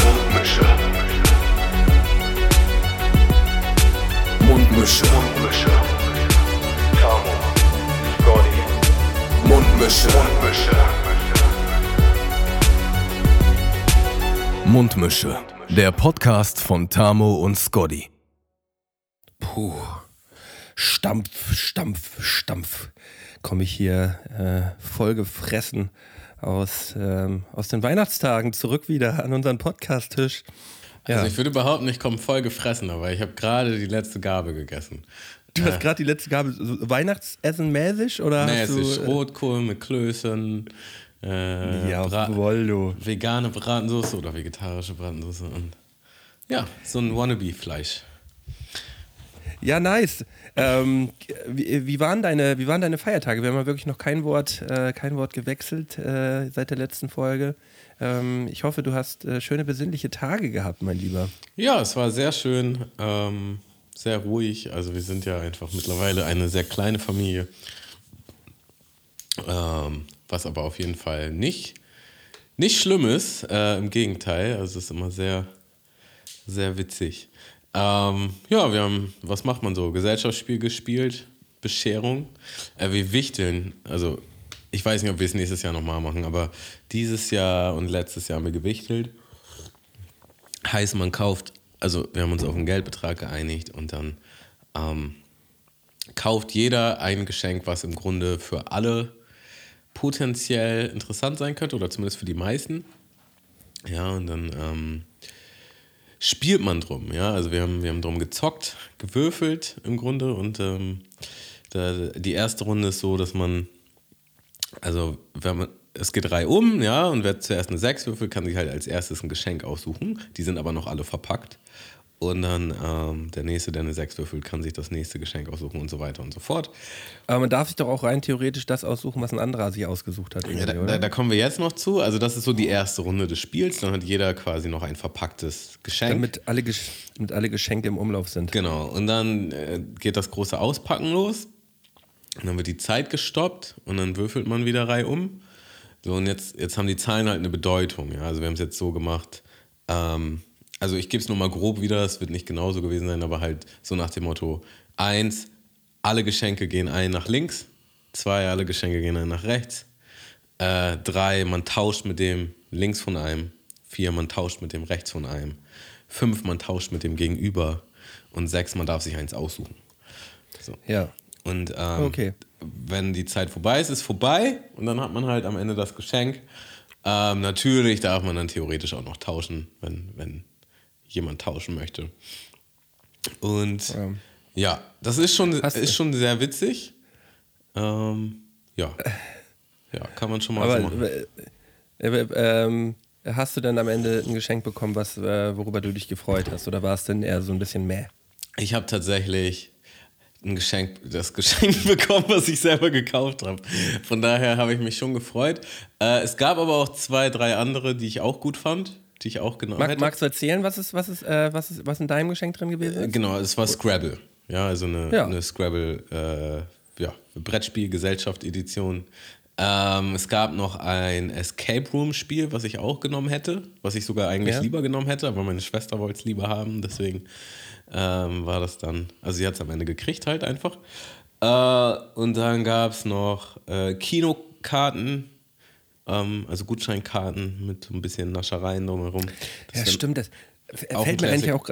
Mundmische. Mundmische. Mundmische. Mundmische. Tamo. Scotty. Mundmische. Mundmische. Mundmische. Der Podcast von Tamo und Scotty. Puh. Stampf, Stampf, Stampf. Komme ich hier äh, voll gefressen aus, ähm, aus den Weihnachtstagen zurück wieder an unseren Podcast-Tisch. Ja. Also ich würde behaupten, ich komme voll gefressen, aber ich habe gerade die letzte Gabe gegessen. Du hast gerade die letzte Gabe, so Weihnachtsessen mäßig oder? Nee, hast es du, ist Rotkohl mit Klößen, äh, Ja, Bra- Wollo. vegane Bratensoße oder vegetarische Bratensoße und ja, so ein Wannabe-Fleisch. Ja, nice. Ähm, wie, wie, waren deine, wie waren deine Feiertage? Wir haben ja wirklich noch kein Wort, äh, kein Wort gewechselt äh, seit der letzten Folge. Ähm, ich hoffe, du hast äh, schöne besinnliche Tage gehabt, mein Lieber. Ja, es war sehr schön, ähm, sehr ruhig. Also wir sind ja einfach mittlerweile eine sehr kleine Familie. Ähm, was aber auf jeden Fall nicht, nicht schlimm ist. Äh, Im Gegenteil, also es ist immer sehr, sehr witzig. Ähm, ja, wir haben, was macht man so? Gesellschaftsspiel gespielt, Bescherung. Äh, wir wichteln, also ich weiß nicht, ob wir es nächstes Jahr nochmal machen, aber dieses Jahr und letztes Jahr haben wir gewichtelt. Heißt, man kauft, also wir haben uns auf einen Geldbetrag geeinigt und dann ähm, kauft jeder ein Geschenk, was im Grunde für alle potenziell interessant sein könnte oder zumindest für die meisten. Ja, und dann ähm, spielt man drum. Ja, also wir haben, wir haben drum gezockt, gewürfelt im Grunde und ähm, da, die erste Runde ist so, dass man, also wenn man, es geht drei um, ja, und wer zuerst eine 6 würfelt, kann sich halt als erstes ein Geschenk aussuchen. Die sind aber noch alle verpackt. Und dann ähm, der nächste, der eine 6 würfelt, kann sich das nächste Geschenk aussuchen und so weiter und so fort. Aber man darf sich doch auch rein theoretisch das aussuchen, was ein anderer sich ausgesucht hat. Ja, da, oder? da, da kommen wir jetzt noch zu. Also das ist so die erste Runde des Spiels. Dann hat jeder quasi noch ein verpacktes Geschenk. Damit alle, Gesch- damit alle Geschenke im Umlauf sind. Genau. Und dann äh, geht das große Auspacken los. Und dann wird die Zeit gestoppt und dann würfelt man wieder Reihe um. So, und jetzt, jetzt haben die Zahlen halt eine Bedeutung. Ja? Also wir haben es jetzt so gemacht. Ähm, also ich gebe es nochmal grob wieder, es wird nicht genauso gewesen sein, aber halt so nach dem Motto: eins, alle Geschenke gehen ein nach links, zwei, alle Geschenke gehen ein nach rechts, äh, drei, man tauscht mit dem links von einem, vier, man tauscht mit dem rechts von einem, fünf, man tauscht mit dem Gegenüber und sechs, man darf sich eins aussuchen. So. Ja. Und ähm, Okay. wenn die Zeit vorbei ist, ist vorbei und dann hat man halt am Ende das Geschenk. Ähm, natürlich darf man dann theoretisch auch noch tauschen, wenn, wenn jemand tauschen möchte. Und Ähm. ja, das ist schon, Hast- ist schon sehr witzig. Ähm, ja. Ja, kann man schon mal Aber so machen. äh, äh, ähm, hast du denn am Ende ein Geschenk bekommen, was, äh, worüber du dich gefreut hast? Oder war es denn eher so ein bisschen mehr? Ich habe tatsächlich ein Geschenk, das Geschenk bekommen, was ich selber gekauft habe. Von daher habe ich mich schon gefreut. Äh, es gab aber auch zwei, drei andere, die ich auch gut fand, die ich auch genommen Mag, hätte. magst du erzählen, was ist, was ist, äh, was ist, was in deinem Geschenk drin gewesen Äh, ist? Genau, es war Scrabble. Ja, also eine, Ja. eine Scrabble, äh, ja, Brettspiel, Gesellschaft, Edition. Ähm, es gab noch ein Escape Room Spiel, was ich auch genommen hätte, was ich sogar eigentlich Ja. lieber genommen hätte, aber meine Schwester wollte es lieber haben, deswegen ähm, war das dann, also sie hat es am Ende gekriegt halt einfach. Äh, und dann gab es noch äh, Kinokarten, ähm, also Gutscheinkarten mit so ein bisschen Naschereien drumherum. Das Ja, stimmt. Das fällt mir eigentlich auch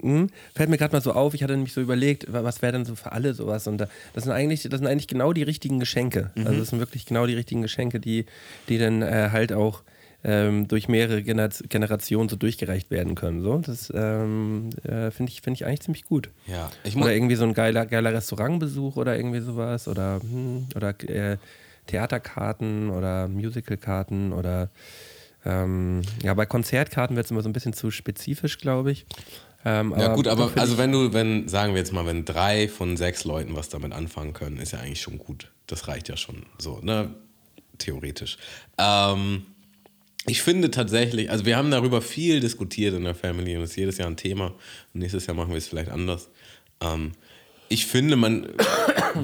hm, fällt mir gerade mal so auf. Ich hatte nämlich so überlegt, wa- was wäre denn so für alle sowas. Und da, das sind eigentlich, das sind eigentlich genau die richtigen Geschenke. Mhm. Also das sind wirklich genau die richtigen Geschenke, die, die dann äh, halt auch ähm, durch mehrere Gener Generationen so durchgereicht werden können. So, das ähm, äh, finde ich, finde ich eigentlich ziemlich gut. Ja. Oder irgendwie so ein geiler, geiler Restaurantbesuch oder irgendwie sowas. Oder, hm, oder äh, Theaterkarten oder Musicalkarten oder ähm, ja, bei Konzertkarten wird es immer so ein bisschen zu spezifisch, glaube ich. Ähm, Ja gut, aber doch find also wenn du, wenn, sagen wir jetzt mal, wenn drei von sechs Leuten was damit anfangen können, ist ja eigentlich schon gut. Das reicht ja schon so, ne? Theoretisch. Ähm, ich finde tatsächlich, also wir haben darüber viel diskutiert in der Family und es ist jedes Jahr ein Thema. Und nächstes Jahr machen wir es vielleicht anders. Ähm, ich finde, man,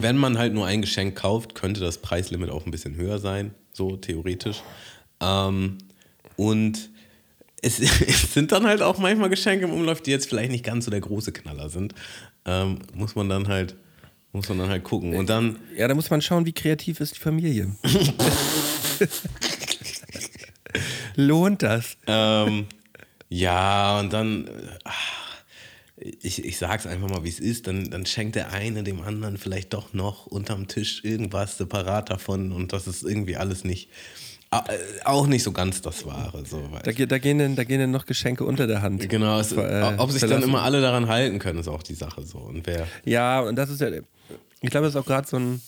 wenn man halt nur ein Geschenk kauft, könnte das Preislimit auch ein bisschen höher sein, so theoretisch. Ähm, und es, es, sind dann halt auch manchmal Geschenke im Umlauf, die jetzt vielleicht nicht ganz so der große Knaller sind. Ähm, muss man dann halt, muss man dann halt gucken. Und dann. Ja, da muss man schauen, wie kreativ ist die Familie. Lohnt das? Ähm, ja, und dann. Ach, ich, ich sag's einfach mal, wie es ist, dann, dann schenkt der eine dem anderen vielleicht doch noch unterm Tisch irgendwas separat davon und das ist irgendwie alles nicht, äh, auch nicht so ganz das Wahre. So, da, da, gehen dann, da gehen dann noch Geschenke unter der Hand. Genau, es, äh, ob sich verlassen. dann immer alle daran halten können, ist auch die Sache so. Und wer ja, und das ist ja, ich glaube, das ist auch gerade so ein,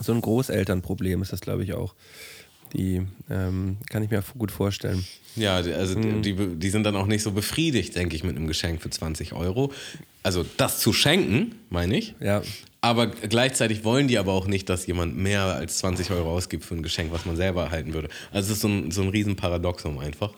so ein Großelternproblem, ist das, glaube ich, auch. Die ähm, kann ich mir gut vorstellen. Ja, also mhm. die, die sind dann auch nicht so befriedigt, denke ich, mit einem Geschenk für 20 Euro. Also das zu schenken, meine ich. Ja. Aber gleichzeitig wollen die aber auch nicht, dass jemand mehr als 20 Euro ausgibt für ein Geschenk, was man selber erhalten würde. Also es ist so ein, so ein Riesenparadoxum einfach.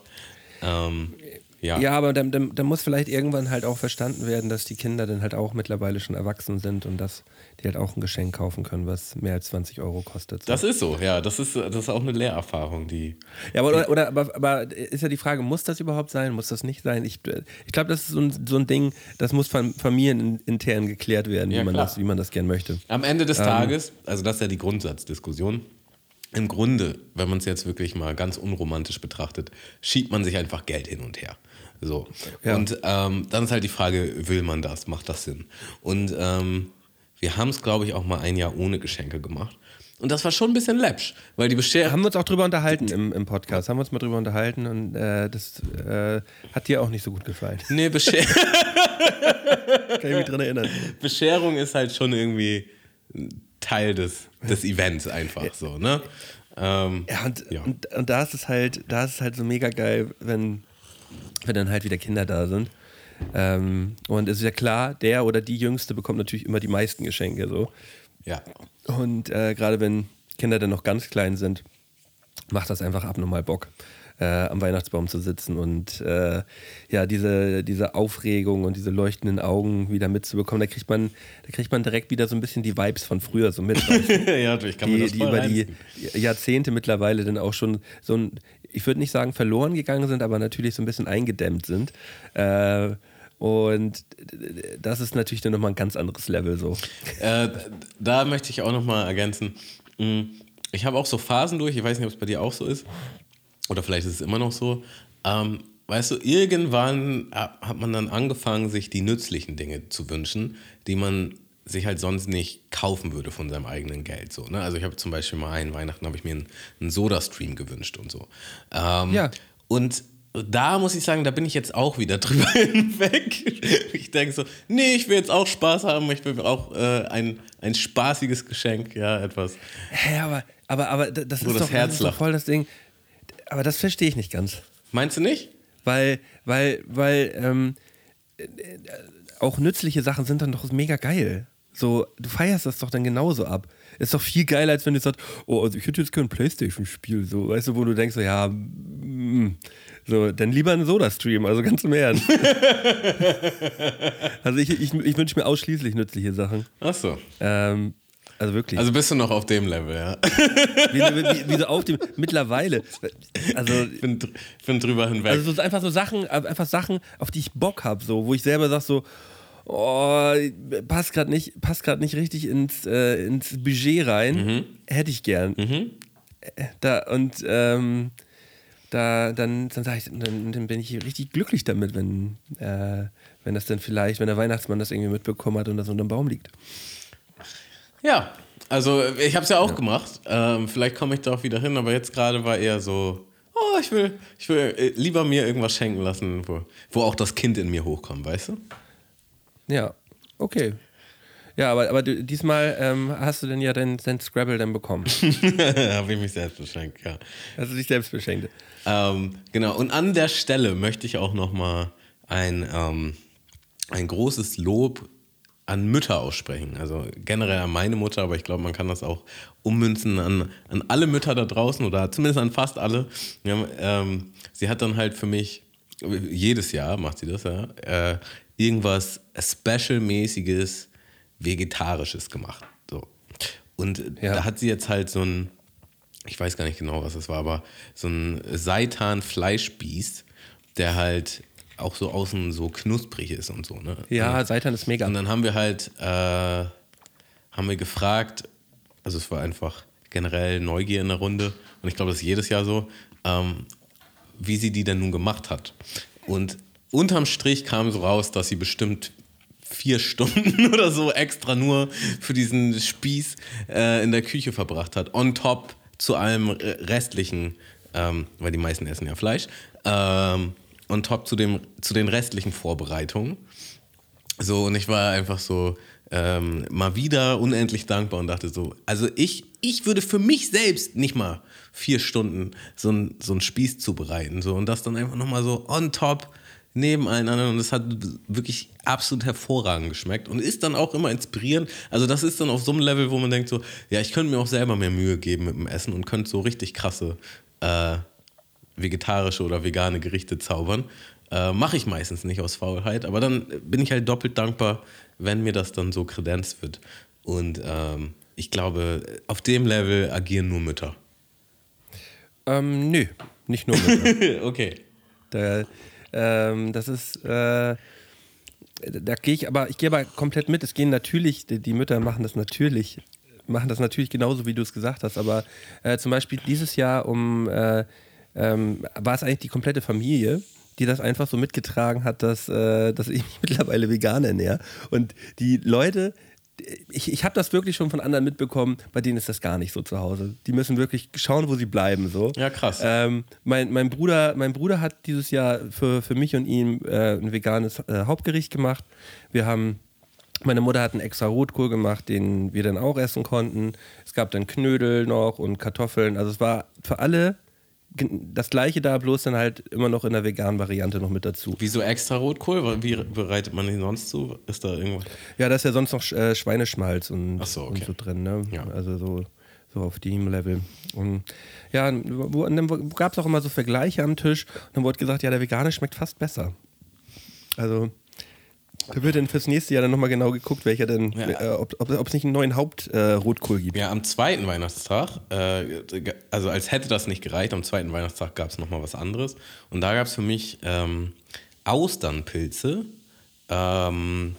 Ähm, ja. ja, aber dann, dann, dann, muss vielleicht irgendwann halt auch verstanden werden, dass die Kinder dann halt auch mittlerweile schon erwachsen sind und dass die halt auch ein Geschenk kaufen können, was mehr als 20 Euro kostet. So. Das ist so, ja. Das ist, das ist auch eine Lehrerfahrung, die. Ja, aber, oder, oder aber, aber, ist ja die Frage, muss das überhaupt sein? Muss das nicht sein? Ich, ich glaube, das ist so ein, so ein Ding, das muss familienintern geklärt werden, ja, wie, man das, wie man das gern möchte. Am Ende des ähm, Tages, also das ist ja die Grundsatzdiskussion im Grunde, wenn man es jetzt wirklich mal ganz unromantisch betrachtet, schiebt man sich einfach Geld hin und her. So. Ja. Und ähm, dann ist halt die Frage, will man das? Macht das Sinn? Und ähm, wir haben es, glaube ich, auch mal ein Jahr ohne Geschenke gemacht. Und das war schon ein bisschen läppsch, weil die Bescherung. Haben wir uns auch drüber unterhalten im, im Podcast. Haben wir uns mal drüber unterhalten und äh, das äh, hat dir auch nicht so gut gefallen. Nee, Bescherung. Kann ich mich dran erinnern. Bescherung ist halt schon irgendwie Teil des, des Events einfach so, ne? Ähm, ja, und, ja. Und, und da ist es halt, da ist es halt so mega geil, wenn wenn dann halt wieder Kinder da sind. Ähm, und es ist ja klar, der oder die Jüngste bekommt natürlich immer die meisten Geschenke. So. Ja. Und äh, gerade wenn Kinder dann noch ganz klein sind, macht das einfach abnormal Bock äh, am Weihnachtsbaum zu sitzen und äh, ja, diese, diese Aufregung und diese leuchtenden Augen wieder mitzubekommen, da kriegt man, da kriegt man direkt wieder so ein bisschen die Vibes von früher so mit. ja, ich kann die, mir das die über die Jahrzehnte mittlerweile dann auch schon so ein, ich würde nicht sagen verloren gegangen sind, aber natürlich so ein bisschen eingedämmt sind. Äh, und das ist natürlich dann nochmal ein ganz anderes Level so. Äh, da möchte ich auch nochmal ergänzen. Hm, ich habe auch so Phasen durch, ich weiß nicht, ob es bei dir auch so ist oder vielleicht ist es immer noch so, ähm, weißt du, irgendwann hat man dann angefangen, sich die nützlichen Dinge zu wünschen, die man sich halt sonst nicht kaufen würde von seinem eigenen Geld. So, ne? Also ich habe zum Beispiel mal einen Weihnachten habe ich mir einen, einen Soda-Stream gewünscht und so. Ähm, ja. Und da muss ich sagen, da bin ich jetzt auch wieder drüber hinweg. Ich denke so, nee, ich will jetzt auch Spaß haben, ich will auch äh, ein, ein spaßiges Geschenk, ja, etwas. Hä, aber, aber, aber das, ist, doch, das ist doch voll das Ding aber das verstehe ich nicht ganz. Meinst du nicht? Weil, weil, weil ähm, äh, auch nützliche Sachen sind dann doch mega geil. So, du feierst das doch dann genauso ab. Ist doch viel geiler, als wenn du sagst, oh, also ich hätte jetzt kein Playstation-Spiel, so, weißt du, wo du denkst, so, ja, mm, so, dann lieber ein Soda-Stream, also ganz im Ernst. also ich, ich, ich wünsche mir ausschließlich nützliche Sachen. Ach so. Ähm, also wirklich. Also bist du noch auf dem Level, ja. wie, wie, wie so auf dem, mittlerweile. Also, ich bin, bin drüber hinweg. Also so einfach so Sachen, einfach Sachen, auf die ich Bock habe, so, wo ich selber sage so, oh, passt gerade nicht, nicht richtig ins, äh, ins Budget rein. Mhm. Hätte ich gern. Mhm. Da, und ähm, da, dann, dann, ich, dann, dann, bin ich richtig glücklich damit, wenn, äh, wenn das dann vielleicht, wenn der Weihnachtsmann das irgendwie mitbekommen hat und das unter dem Baum liegt. Ja, also ich habe es ja auch ja. gemacht. Ähm, vielleicht komme ich da auch wieder hin, aber jetzt gerade war eher so, oh, ich will, ich will äh, lieber mir irgendwas schenken lassen, wo, wo auch das Kind in mir hochkommt, weißt du? Ja, okay. Ja, aber, aber du, diesmal ähm, hast du denn ja dein, dein Scrabble dann bekommen. Habe ich mich selbst beschenkt, ja. Hast du dich selbst beschenkt? Ähm, genau, und an der Stelle möchte ich auch nochmal ein, ähm, ein großes Lob an Mütter aussprechen. Also generell an meine Mutter, aber ich glaube, man kann das auch ummünzen an, an alle Mütter da draußen oder zumindest an fast alle. Ja, ähm, sie hat dann halt für mich, jedes Jahr macht sie das, ja, äh, irgendwas Special-mäßiges, Vegetarisches gemacht. So. Und ja. da hat sie jetzt halt so ein, ich weiß gar nicht genau, was das war, aber so ein Seitan-Fleischspieß der halt auch so außen so knusprig ist und so. Ne? Ja, Seitan ist mega. Und dann haben wir halt, äh, haben wir gefragt, also es war einfach generell Neugier in der Runde und ich glaube, das ist jedes Jahr so, ähm, wie sie die denn nun gemacht hat. Und unterm Strich kam so raus, dass sie bestimmt vier Stunden oder so extra nur für diesen Spieß äh, in der Küche verbracht hat. On top zu allem restlichen, ähm, weil die meisten essen ja Fleisch, ähm, on top zu, dem, zu den restlichen Vorbereitungen. So, und ich war einfach so ähm, mal wieder unendlich dankbar und dachte so, also ich, ich würde für mich selbst nicht mal vier Stunden so einen so Spieß zubereiten. So, und das dann einfach nochmal so on top neben allen anderen und es hat wirklich absolut hervorragend geschmeckt und ist dann auch immer inspirierend. Also das ist dann auf so einem Level, wo man denkt so, ja, ich könnte mir auch selber mehr Mühe geben mit dem Essen und könnte so richtig krasse äh, vegetarische oder vegane Gerichte zaubern. Äh, Mache ich meistens nicht aus Faulheit, aber dann bin ich halt doppelt dankbar, wenn mir das dann so kredenzt wird. Und ähm, ich glaube, auf dem Level agieren nur Mütter. Ähm, nö, nicht nur Mütter. okay. Da, ähm, das ist, äh, da gehe ich aber, ich gehe aber komplett mit. Es gehen natürlich, die, die, Mütter machen das natürlich, machen das natürlich genauso, wie du es gesagt hast. Aber äh, zum Beispiel dieses Jahr um, äh, ähm, war es eigentlich die komplette Familie, die das einfach so mitgetragen hat, dass, äh, dass ich mich mittlerweile vegan ernähre. Und die Leute, ich, ich habe das wirklich schon von anderen mitbekommen, bei denen ist das gar nicht so zu Hause. Die müssen wirklich schauen, wo sie bleiben. So. Ja, krass. Ähm, mein, mein, Bruder, mein Bruder hat dieses Jahr für, für mich und ihn äh, ein veganes äh, Hauptgericht gemacht. Wir haben, meine Mutter hat einen extra Rotkohl gemacht, den wir dann auch essen konnten. Es gab dann Knödel noch und Kartoffeln. Also es war für alle das gleiche da, bloß dann halt immer noch in der veganen Variante noch mit dazu. Wieso extra Rotkohl? Wie bereitet man den sonst zu? Ist da irgendwas? Ja, da ist ja sonst noch äh, Schweineschmalz und, so, okay. und, so, drin, ne? Ja. Also so, so auf dem Level. Und ja, dann gab es auch immer so Vergleiche am Tisch und dann wurde gesagt, ja, der vegane schmeckt fast besser. Also da wird dann fürs nächste Jahr dann nochmal genau geguckt, welcher denn, ja. äh, ob, ob, ob, es nicht einen neuen Hauptrotkohl äh, gibt. Ja, am zweiten Weihnachtstag, äh, also als hätte das nicht gereicht, am zweiten Weihnachtstag gab es nochmal was anderes. Und da gab es für mich ähm, Austernpilze, ähm,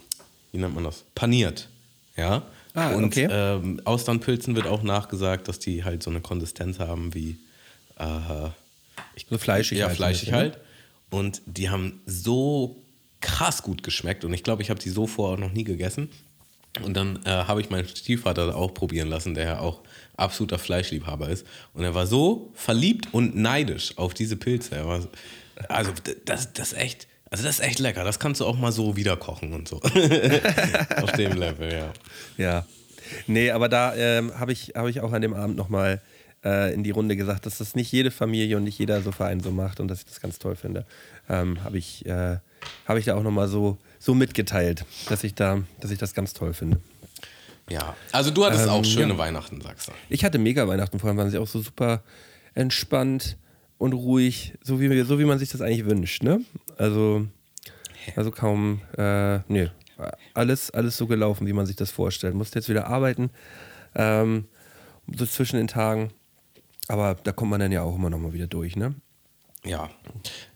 wie nennt man das? Paniert. Ja. Ah, Und okay. ähm, Austernpilzen wird auch nachgesagt, dass die halt so eine Konsistenz haben wie äh, ich, so fleischig. Ja, halt fleischig halt. Und die haben so krass gut geschmeckt und ich glaube, ich habe die so vorher noch nie gegessen. Und dann äh, habe ich meinen Stiefvater auch probieren lassen, der ja auch absoluter Fleischliebhaber ist. Und er war so verliebt und neidisch auf diese Pilze. Er war, also das, das ist echt, also das ist echt lecker. Das kannst du auch mal so wieder kochen und so. auf dem Level, ja. Ja. Nee, aber da ähm, habe ich, hab ich auch an dem Abend nochmal äh, in die Runde gesagt, dass das nicht jede Familie und nicht jeder so Verein so macht und dass ich das ganz toll finde. Ähm, habe ich, äh, habe ich da auch nochmal so, so mitgeteilt, dass ich, da, dass ich das ganz toll finde. Ja, also du hattest ähm, auch schöne ja. Weihnachten, sagst du. Ich hatte mega Weihnachten, vor allem waren sie auch so super entspannt und ruhig, so wie, so wie man sich das eigentlich wünscht, ne? Also, also kaum, äh, nee, alles, alles so gelaufen, wie man sich das vorstellt. Musste jetzt wieder arbeiten, ähm, so zwischen den Tagen, aber da kommt man dann ja auch immer noch mal wieder durch, ne? Ja.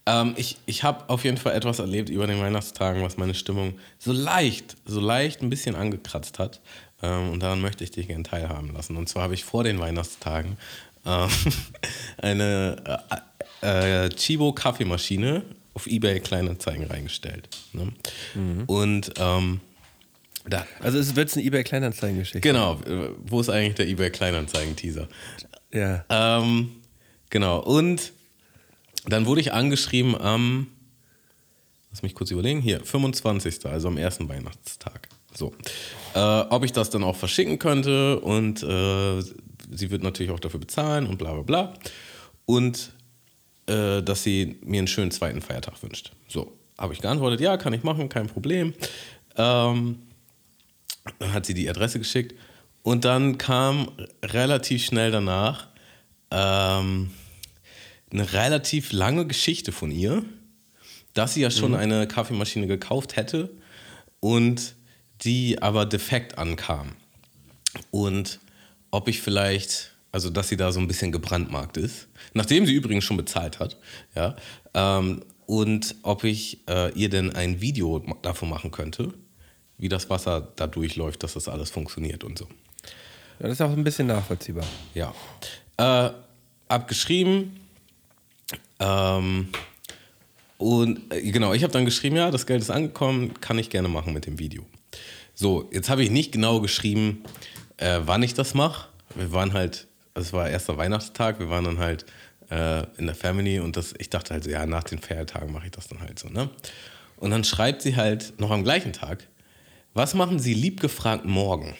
Ähm, ich ich habe auf jeden Fall etwas erlebt über den Weihnachtstagen, was meine Stimmung so leicht, so leicht ein bisschen angekratzt hat. Ähm, und daran möchte ich dich gerne teilhaben lassen. Und zwar habe ich vor den Weihnachtstagen äh, eine äh, äh, Chibo Kaffeemaschine auf eBay Kleinanzeigen reingestellt. Ne? Mhm. Und ähm, da. Also es wird eine eBay Kleinanzeigen-Geschichte. Genau. Äh, wo ist eigentlich der eBay Kleinanzeigen-Teaser? Ja. Ähm, genau. Und dann wurde ich angeschrieben am, lass mich kurz überlegen, hier, 25., also am ersten Weihnachtstag. So. Äh, ob ich das dann auch verschicken könnte und äh, sie wird natürlich auch dafür bezahlen und bla bla bla. Und äh, dass sie mir einen schönen zweiten Feiertag wünscht. So, habe ich geantwortet, ja, kann ich machen, kein Problem. Ähm, hat sie die Adresse geschickt und dann kam relativ schnell danach ähm, eine relativ lange Geschichte von ihr, dass sie ja schon mhm. eine Kaffeemaschine gekauft hätte und die aber defekt ankam. Und ob ich vielleicht, also dass sie da so ein bisschen gebrandmarkt ist, nachdem sie übrigens schon bezahlt hat, ja, ähm, und ob ich äh, ihr denn ein Video davon machen könnte, wie das Wasser da durchläuft, dass das alles funktioniert und so. Ja, das ist auch ein bisschen nachvollziehbar. Ja. Äh, abgeschrieben. Ähm, und äh, genau, ich habe dann geschrieben, ja, das Geld ist angekommen, kann ich gerne machen mit dem Video. So, jetzt habe ich nicht genau geschrieben, äh, wann ich das mache. Wir waren halt, es war erster Weihnachtstag, wir waren dann halt äh, in der Family und das, ich dachte halt so, ja, nach den Feiertagen mache ich das dann halt so, ne? Und dann schreibt sie halt noch am gleichen Tag, was machen Sie lieb gefragt morgen?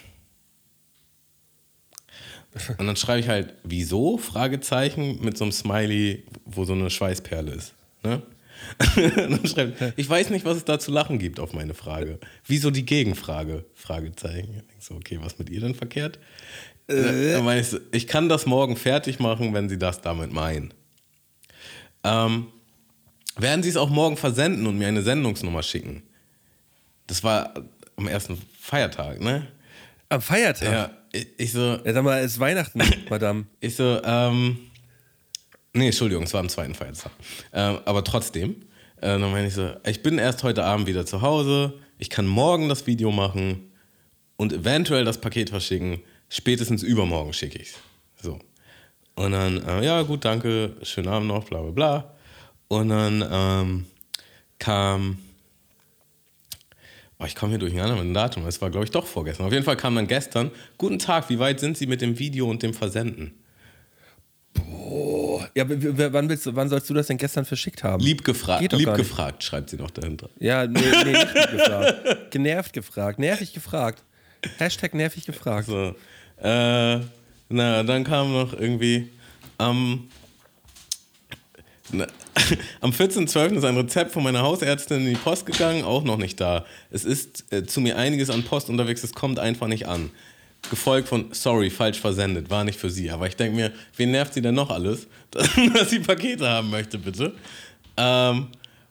Und dann schreibe ich halt, wieso? Fragezeichen mit so einem Smiley, wo so eine Schweißperle ist. Ne? dann schreibt, ich weiß nicht, was es da zu lachen gibt auf meine Frage. Wieso die Gegenfrage? Fragezeichen. Ich denke so, okay, was mit ihr denn verkehrt? Äh. Dann meine ich so, ich kann das morgen fertig machen, wenn Sie das damit meinen. Ähm, werden Sie es auch morgen versenden und mir eine Sendungsnummer schicken? Das war am ersten Feiertag, ne? Am Feiertag? Ja, ich, ich so. Ja, sag mal, es ist Weihnachten, Madame. Ich so, ähm. Nee, Entschuldigung, es war am zweiten Feiertag. Ähm, aber trotzdem, äh, dann meine ich so, ich bin erst heute Abend wieder zu Hause, ich kann morgen das Video machen und eventuell das Paket verschicken. Spätestens übermorgen schicke ich es. So. Und dann, äh, ja, gut, danke, schönen Abend noch, bla bla bla. Und dann ähm, kam Oh, ich komme hier durcheinander mit dem Datum. Es war, glaube ich, doch vorgestern. Auf jeden Fall kam dann gestern. Guten Tag, wie weit sind Sie mit dem Video und dem Versenden? Boah. Ja, wann, willst du, wann sollst du das denn gestern verschickt haben? Lieb gefragt, lieb gefragt, schreibt sie noch dahinter. Ja, nee, nee nicht lieb gefragt. Genervt gefragt, nervig gefragt. Hashtag nervig gefragt. So. Äh, na, dann kam noch irgendwie am. Ähm, Am 14.12. ist ein Rezept von meiner Hausärztin in die Post gegangen, auch noch nicht da. Es ist äh, zu mir einiges an Post unterwegs, es kommt einfach nicht an. Gefolgt von, sorry, falsch versendet, war nicht für sie. Aber ich denke mir, wen nervt sie denn noch alles, dass sie Pakete haben möchte, bitte? Ähm,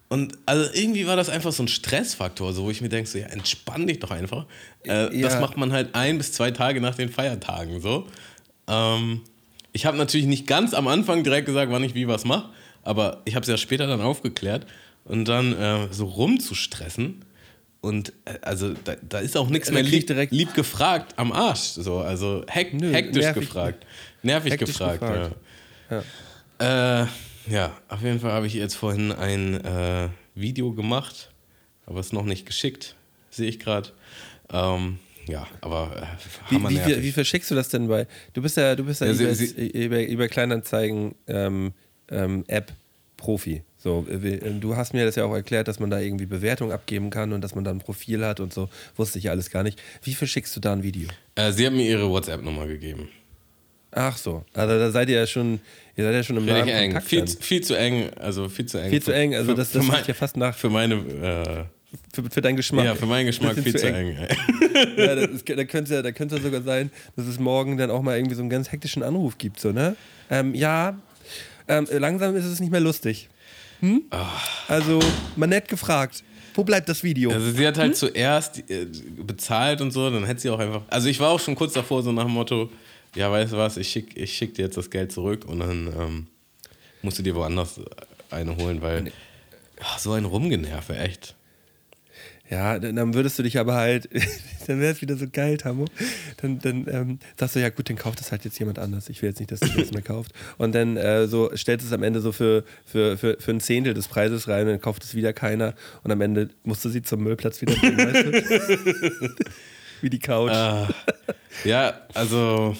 und also irgendwie war das einfach so ein Stressfaktor, so wo ich mir denke, so, ja, entspann dich doch einfach. Äh, ja. Das macht man halt ein bis zwei Tage nach den Feiertagen so. Ähm, ich habe natürlich nicht ganz am Anfang direkt gesagt, wann ich wie was mache. Aber ich habe es ja später dann aufgeklärt und dann äh, so rumzustressen. Und äh, also da, da, ist auch nichts mehr lieb, direkt lieb gefragt am Arsch. So, also heck, Nö, hektisch nervig, gefragt. Nervig gefragt, gefragt. Ja. Ja. Äh, ja, auf jeden Fall habe ich jetzt vorhin ein äh, Video gemacht, aber es noch nicht geschickt, sehe ich gerade. Ähm, ja, aber äh, wie, wie, wie, verschickst du das denn bei? Du bist ja, du bist ja, ja über, sie, über, über, Kleinanzeigen ähm, ähm, App Profi. So, äh, du hast mir das ja auch erklärt, dass man da irgendwie Bewertungen abgeben kann und dass man da ein Profil hat und so. Wusste ich ja alles gar nicht. Wie verschickst du da ein Video? Äh, sie hat mir ihre WhatsApp-Nummer gegeben. Ach so, also da seid ihr ja schon, ihr seid ja schon im Nahen eng. Viel, viel, zu eng, also viel zu eng. Viel zu eng, also das, das mein, ja fast nach. Für meine, äh, für, für, deinen Geschmack. Ja, für meinen Geschmack viel zu eng. eng. ja, das, da könnte ja, da könnte sogar sein, dass es morgen dann auch mal irgendwie so einen ganz hektischen Anruf gibt, so, ne? Ähm, ja, ähm, langsam ist es nicht mehr lustig. Hm? Oh. Also, man nett gefragt. Wo bleibt das Video? Also sie hat halt hm? zuerst äh, bezahlt und so, dann hätte sie auch einfach. Also ich war auch schon kurz davor, so nach dem Motto, ja, weißt du was, ich schicke ich schick dir jetzt das Geld zurück und dann ähm, musst du dir woanders eine holen, weil ach, so ein Rumgenerve, echt. Ja, dann würdest du dich aber halt, dann wäre es wieder so geil, Tamo. Dann, dann ähm, sagst du, ja gut, dann kauft das halt jetzt jemand anders. Ich will jetzt nicht, dass du das mehr kauft. Und dann äh, so stellst es am Ende so für, für, für, für ein Zehntel des Preises rein und dann kauft es wieder keiner. Und am Ende musst du sie zum Müllplatz wieder bringen, weißt du? Wie die Couch. Uh, ja, also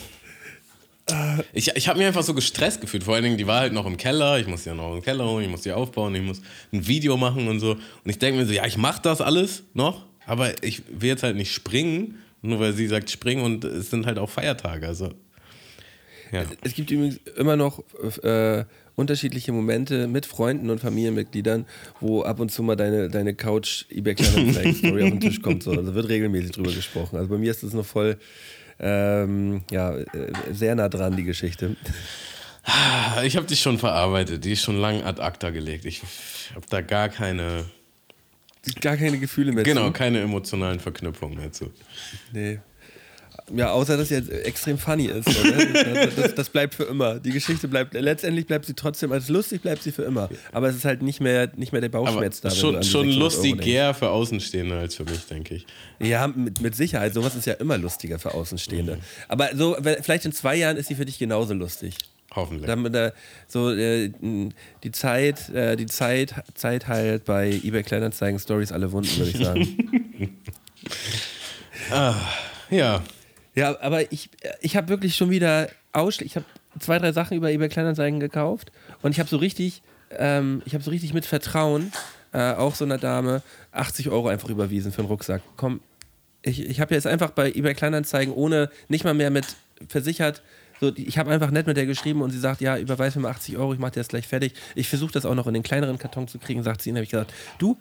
ich, ich habe mich einfach so gestresst gefühlt. Vor allen Dingen, die war halt noch im Keller. Ich muss ja noch im Keller holen, ich muss die aufbauen, ich muss ein Video machen und so. Und ich denke mir so, ja, ich mache das alles noch, aber ich will jetzt halt nicht springen, nur weil sie sagt springen und es sind halt auch Feiertage. Also, ja. Es gibt übrigens immer noch äh, unterschiedliche Momente mit Freunden und Familienmitgliedern, wo ab und zu mal deine, deine Couch eBay Story auf den Tisch kommt. So. Also wird regelmäßig drüber gesprochen. Also bei mir ist das noch voll ähm, ja, äh, sehr nah dran, die Geschichte. Ich habe die schon verarbeitet, die ist schon lang ad acta gelegt. Ich habe da gar keine. Gar keine Gefühle mehr Genau, zu. keine emotionalen Verknüpfungen mehr zu. Nee. Ja, außer dass sie jetzt extrem funny ist. Oder? Das, das, das, bleibt für immer. Die Geschichte bleibt, letztendlich bleibt sie trotzdem, als lustig bleibt sie für immer. Aber es ist halt nicht mehr, nicht mehr der Bauchschmerz da. Schon, schon lustiger für Außenstehende als für mich, denke ich. Ja, mit, mit Sicherheit. Sowas ist ja immer lustiger für Außenstehende. Mhm. Aber so, vielleicht in zwei Jahren ist sie für dich genauso lustig. Hoffentlich. Damit, äh, so, äh, die Zeit, äh, die Zeit, Zeit heilt bei eBay Kleinanzeigen Stories alle Wunden, würde ich sagen. ah, ja. Ja, aber ich, ich habe wirklich schon wieder Ausschläge. Ich habe zwei, drei Sachen über eBay Kleinanzeigen gekauft und ich habe so richtig, ähm, ich habe so richtig mit Vertrauen äh, auch so einer Dame 80 Euro einfach überwiesen für einen Rucksack. Komm, ich, ich habe jetzt einfach bei eBay Kleinanzeigen ohne, nicht mal mehr mit versichert, so, ich habe einfach nett mit der geschrieben und sie sagt, ja, überweis mir mal 80 Euro, ich mache dir das gleich fertig. Ich versuche das auch noch in den kleineren Karton zu kriegen, sagt sie. Und habe ich gesagt, du,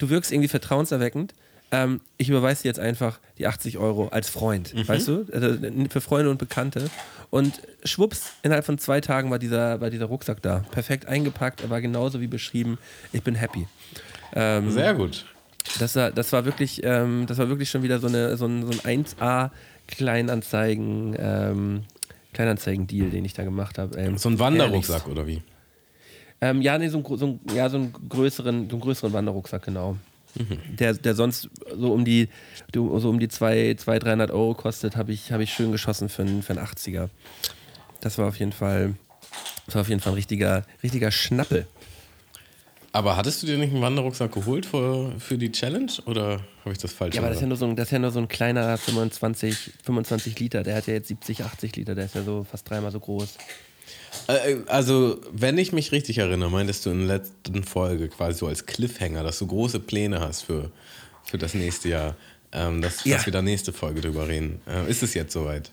du wirkst irgendwie vertrauenserweckend. Ähm, ich überweise dir jetzt einfach die 80 Euro als Freund, mhm. weißt du? Also, für Freunde und Bekannte. Und schwupps, innerhalb von zwei Tagen war dieser, war dieser Rucksack da. Perfekt eingepackt, er war genauso wie beschrieben. Ich bin happy. Ähm, Sehr gut. Das war, das war wirklich, ähm, das war wirklich schon wieder so, eine, so ein, so ein 1A Kleinanzeigen ähm, Kleinanzeigen-Deal, den ich da gemacht habe. Ähm, so ein Wanderrucksack oder wie? Ähm, ja, nee, so, ein, so, ein, ja, so einen größeren, so einen größeren Wanderrucksack, genau. Mhm. Der, der sonst so um die, so um die 200, 300 Euro kostet, habe ich, hab ich schön geschossen für einen, für einen 80er. Das war auf jeden Fall, das war auf jeden Fall ein richtiger, richtiger Schnappel. Aber hattest du dir nicht einen Wanderrucksack geholt für, für die Challenge oder habe ich das falsch Ja, aber das ist ja, nur so ein, das ist ja nur so ein kleiner 25, 25 Liter. Der hat ja jetzt 70, 80 Liter. Der ist ja so fast dreimal so groß. Äh, also, wenn ich mich richtig erinnere, meintest du in der letzten Folge quasi so als Cliffhanger, dass du große Pläne hast für, für das nächste Jahr. Ähm, dass, ja. dass wir da nächste Folge drüber reden. Äh, ist es jetzt soweit?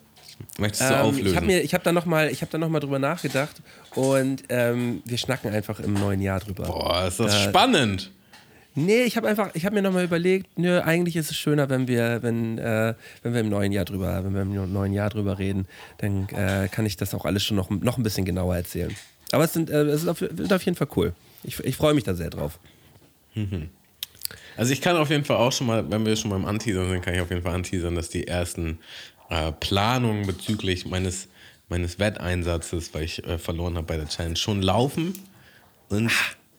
Möchtest du ähm, auflösen? Ich habe hab da nochmal hab noch drüber nachgedacht und ähm, wir schnacken einfach im neuen Jahr drüber. Boah, ist das da, spannend. Nee, ich habe einfach, ich habe mir nochmal überlegt, nö, eigentlich ist es schöner, wenn wir, wenn, äh, wenn wir im neuen Jahr drüber, wenn wir im neuen Jahr drüber reden, dann äh, kann ich das auch alles schon noch, noch ein bisschen genauer erzählen. Aber es, sind, äh, es ist auf, wird auf jeden Fall cool. Ich, ich freue mich da sehr drauf. Mhm. Also ich kann auf jeden Fall auch schon mal, wenn wir schon beim Anteasern sind, kann ich auf jeden Fall anteasern, dass die ersten äh, Planungen bezüglich meines, meines Wetteinsatzes, weil ich äh, verloren habe bei der Challenge, schon laufen. Und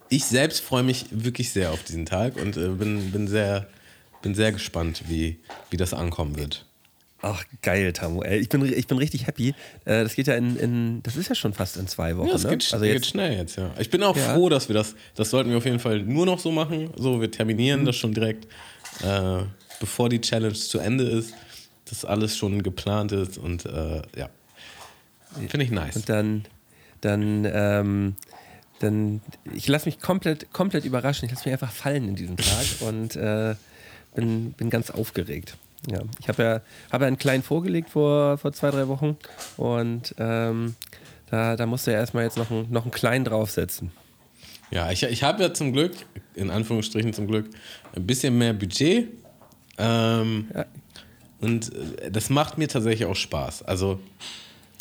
ich selbst freue mich wirklich sehr auf diesen Tag und äh, bin, bin, sehr, bin sehr gespannt, wie, wie das ankommen wird. Ach, geil, Tamu. Ey, ich, bin, ich bin richtig happy. Äh, das geht ja in, in, das ist ja schon fast in zwei Wochen. Ja, das ne? geht, also jetzt, geht schnell jetzt, ja. Ich bin auch ja. froh, dass wir das, das sollten wir auf jeden Fall nur noch so machen. So, wir terminieren mhm. das schon direkt, äh, bevor die Challenge zu Ende ist das alles schon geplant ist und äh, ja, finde ich nice. Und dann, dann, ähm, dann, ich lasse mich komplett, komplett überraschen. Ich lasse mich einfach fallen in diesem Tag und äh, bin, bin ganz aufgeregt. Ja, ich habe ja, hab ja einen kleinen vorgelegt vor, vor zwei, drei Wochen und ähm, da, da musste er erstmal jetzt noch, einen, noch einen kleinen draufsetzen. Ja, ich, ich habe ja zum Glück, in Anführungsstrichen zum Glück, ein bisschen mehr Budget. Ähm, ja, und äh, das macht mir tatsächlich auch Spaß. Also,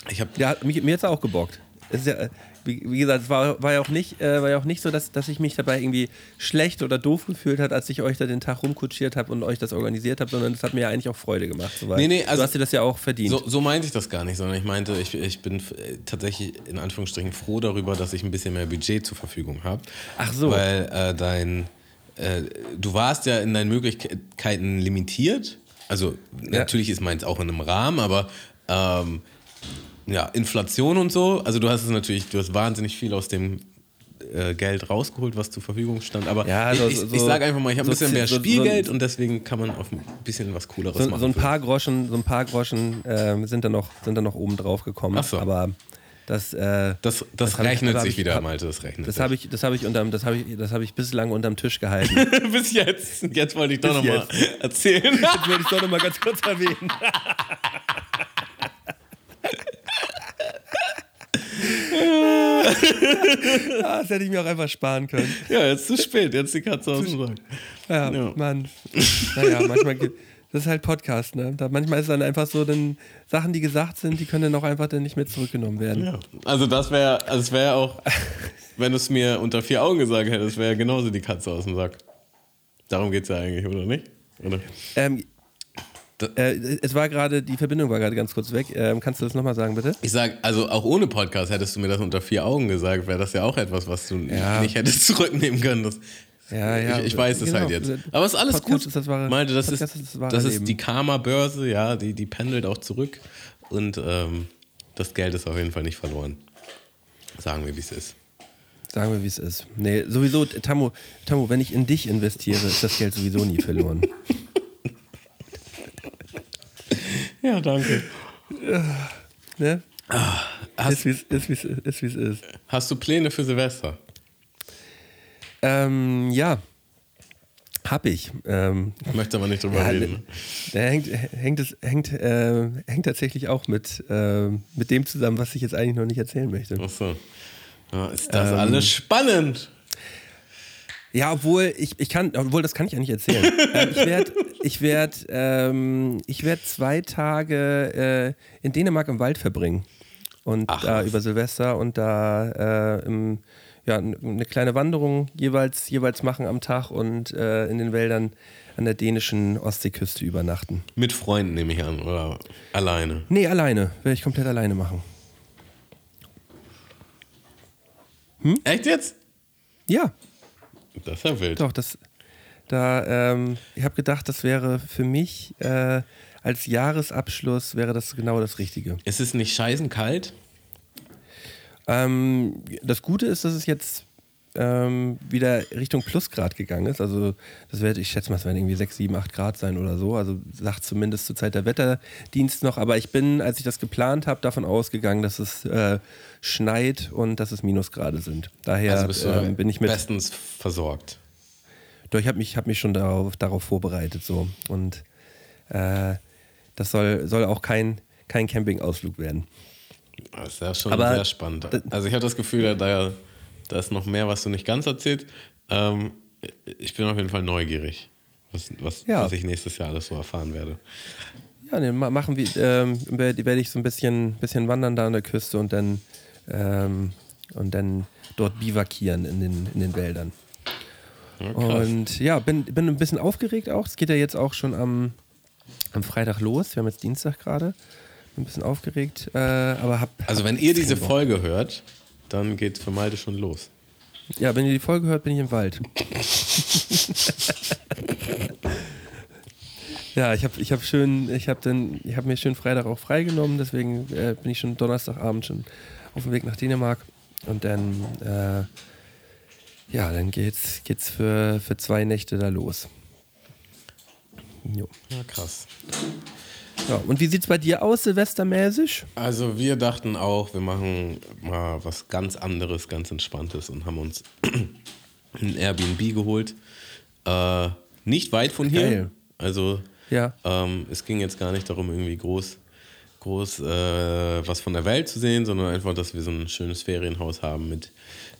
ich habe. Ja, mich, mir hat es auch gebockt. Es ist ja, wie, wie, gesagt, es war, war, ja auch nicht, äh, war ja auch nicht so, dass, dass ich mich dabei irgendwie schlecht oder doof gefühlt habe, als ich euch da den Tag rumkutschiert habe und euch das organisiert habe, sondern es hat mir ja eigentlich auch Freude gemacht. So nee, nee, also du hast dir das ja auch verdient. So, so meinte ich das gar nicht, sondern ich meinte, ich, ich bin äh, tatsächlich in Anführungsstrichen froh darüber, dass ich ein bisschen mehr Budget zur Verfügung habe. Ach so. Weil äh, dein, äh, du warst ja in deinen Möglichkeiten limitiert also ja. natürlich ist meins auch in einem Rahmen, aber ähm, ja, Inflation und so. Also du hast es natürlich, du hast wahnsinnig viel aus dem äh, Geld rausgeholt, was zur Verfügung stand. Aber ja, also, ich, ich, so, ich sage einfach mal, ich habe so ein bisschen mehr Spielgeld so, und deswegen kann man auf ein bisschen was Cooleres machen. So ein paar Groschen, so ein paar Groschen äh, sind, da noch, sind da noch oben drauf gekommen. Ach so. Aber das, äh, das, das, das rechnet ich, sich ich, wieder, hab, Malte, das rechnet Das habe ich, das hab ich, unterm, das hab ich, das hab ich bislang unterm Tisch gehalten. Bis jetzt. Jetzt wollte ich doch nochmal erzählen. jetzt wollte ich doch nochmal ganz kurz erwähnen. ah, das hätte ich mir auch einfach sparen können. Ja, jetzt zu spät, jetzt die Katze aus dem Sack. Ja, ja, Mann. Naja, manchmal gibt das ist halt Podcast, ne? Da manchmal ist dann einfach so, dann Sachen, die gesagt sind, die können dann auch einfach dann nicht mehr zurückgenommen werden. Ja. Also das wäre, also es wäre auch, wenn du es mir unter vier Augen gesagt hättest, wäre genauso die Katze aus dem Sack. Darum geht es ja eigentlich, oder nicht? Oder? Ähm, Äh, es war gerade, die Verbindung war gerade ganz kurz weg. Ähm, kannst du das nochmal sagen, bitte? Ich sag, also auch ohne Podcast hättest du mir das unter vier Augen gesagt, wäre das ja auch etwas, was du Ja. nicht hättest zurücknehmen können. Das, Ja, ja. ich, ich weiß es genau. halt jetzt. Aber es ist alles Podcast gut. ist das wahre- Meinte, das Podcast ist, das das ist die Karma-Börse, ja, die, die pendelt auch zurück. Und ähm, das Geld ist auf jeden Fall nicht verloren. Sagen wir, wie es ist. Sagen wir, wie es ist. Nee, sowieso, Tammo, Tammo, wenn ich in dich investiere, ist das Geld sowieso nie verloren. Ja, danke. Ne? Hast, Ist, wie es ist, ist, ist, hast du Pläne für Silvester? Ähm, ja. Hab ich. Ähm, Ich möchte aber nicht drüber Ja, reden. Da hängt, hängt, es, hängt, äh, hängt tatsächlich auch mit, äh, mit dem zusammen, was ich jetzt eigentlich noch nicht erzählen möchte. Achso. Ja, ist das Ähm, alles spannend? Ja, obwohl ich, ich kann, obwohl das kann ich ja nicht erzählen. ähm, ich werde ich werd, ähm, ich werd zwei Tage äh, in Dänemark im Wald verbringen. Und Ach, da was. über Silvester und da äh, im, ja, eine kleine Wanderung jeweils, jeweils machen am Tag und äh, in den Wäldern an der dänischen Ostseeküste übernachten. Mit Freunden nehme ich an, oder alleine? Nee, alleine. Werde ich komplett alleine machen. Echt jetzt? Ja, Das ist ja wild. Doch, das, da, ähm, ich habe gedacht, das wäre für mich äh, als Jahresabschluss wäre das genau das Richtige. Ist es nicht scheißen kalt? Ähm, das Gute ist, dass es jetzt ähm, wieder Richtung Plusgrad gegangen ist. Also das wird, ich schätze mal, es werden irgendwie 6, 7, 8 Grad sein oder so. Also sagt zumindest zur Zeit der Wetterdienst noch. Aber ich bin, als ich das geplant habe, davon ausgegangen, dass es äh, schneit und dass es Minusgrade sind. Daher Also ähm, bin ich mit. bestens versorgt. Doch, ich habe mich, hab mich schon darauf, darauf vorbereitet. So. Und äh, das soll, soll auch kein, kein Campingausflug werden. Das ist ja schon Aber- sehr spannend. Also ich habe das Gefühl, da, da ist noch mehr, was du nicht ganz erzählt. Ähm, ich bin auf jeden Fall neugierig, was, was, Ja. was ich nächstes Jahr alles so erfahren werde. Ja, ma- machen wir, ähm, werde werd ich so ein bisschen, bisschen wandern da an der Küste und dann, ähm, und dann dort bivakieren in den, in den Wäldern. Ja. Und ja, bin, bin ein bisschen aufgeregt auch. Es geht ja jetzt auch schon am, am Freitag los. Wir haben jetzt Dienstag gerade. Bin ein bisschen aufgeregt, äh, aber hab. also wenn ihr diese. Folge hört, dann geht für Malte schon los. Ja, wenn ihr die Folge hört, bin ich im Wald. ja, ich habe ich hab schön, ich habe dann, ich habe mir schön Freitag auch freigenommen, deswegen äh, bin ich schon Donnerstagabend schon auf dem Weg nach Dänemark und dann, äh, ja, dann geht's, geht's für, für zwei Nächte da los. Jo. Ja, krass. Ja, und wie sieht's bei dir aus, silvestermäßig? Also wir dachten auch, wir machen mal was ganz anderes, ganz entspanntes und haben uns ein Airbnb geholt. Äh, nicht weit von hier. Geil. Also Ja. ähm, es ging jetzt gar nicht darum, irgendwie groß, groß äh, was von der Welt zu sehen, sondern einfach, dass wir so ein schönes Ferienhaus haben mit,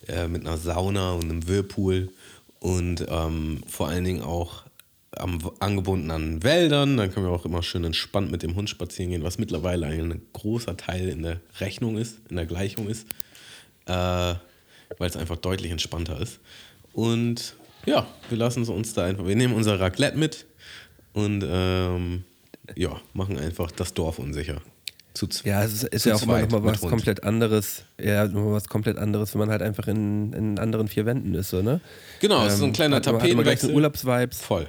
äh, mit einer Sauna und einem Whirlpool und ähm, vor allen Dingen auch am, angebunden an Wäldern. Dann können wir auch immer schön entspannt mit dem Hund spazieren gehen, was mittlerweile ein großer Teil in der Rechnung ist, in der Gleichung ist, äh, weil es einfach deutlich entspannter ist. Und ja, wir lassen es uns da einfach, wir nehmen unser Raclette mit und ähm, ja, machen einfach das Dorf unsicher. Zu Ja, es ist, ist ja auch mal was Hund. komplett anderes. Ja, noch mal was komplett anderes, wenn man halt einfach in, in anderen vier Wänden ist, so, ne? Genau, es ist so ein kleiner gleich so Tapetenwechsel. Urlaubsvibes Voll.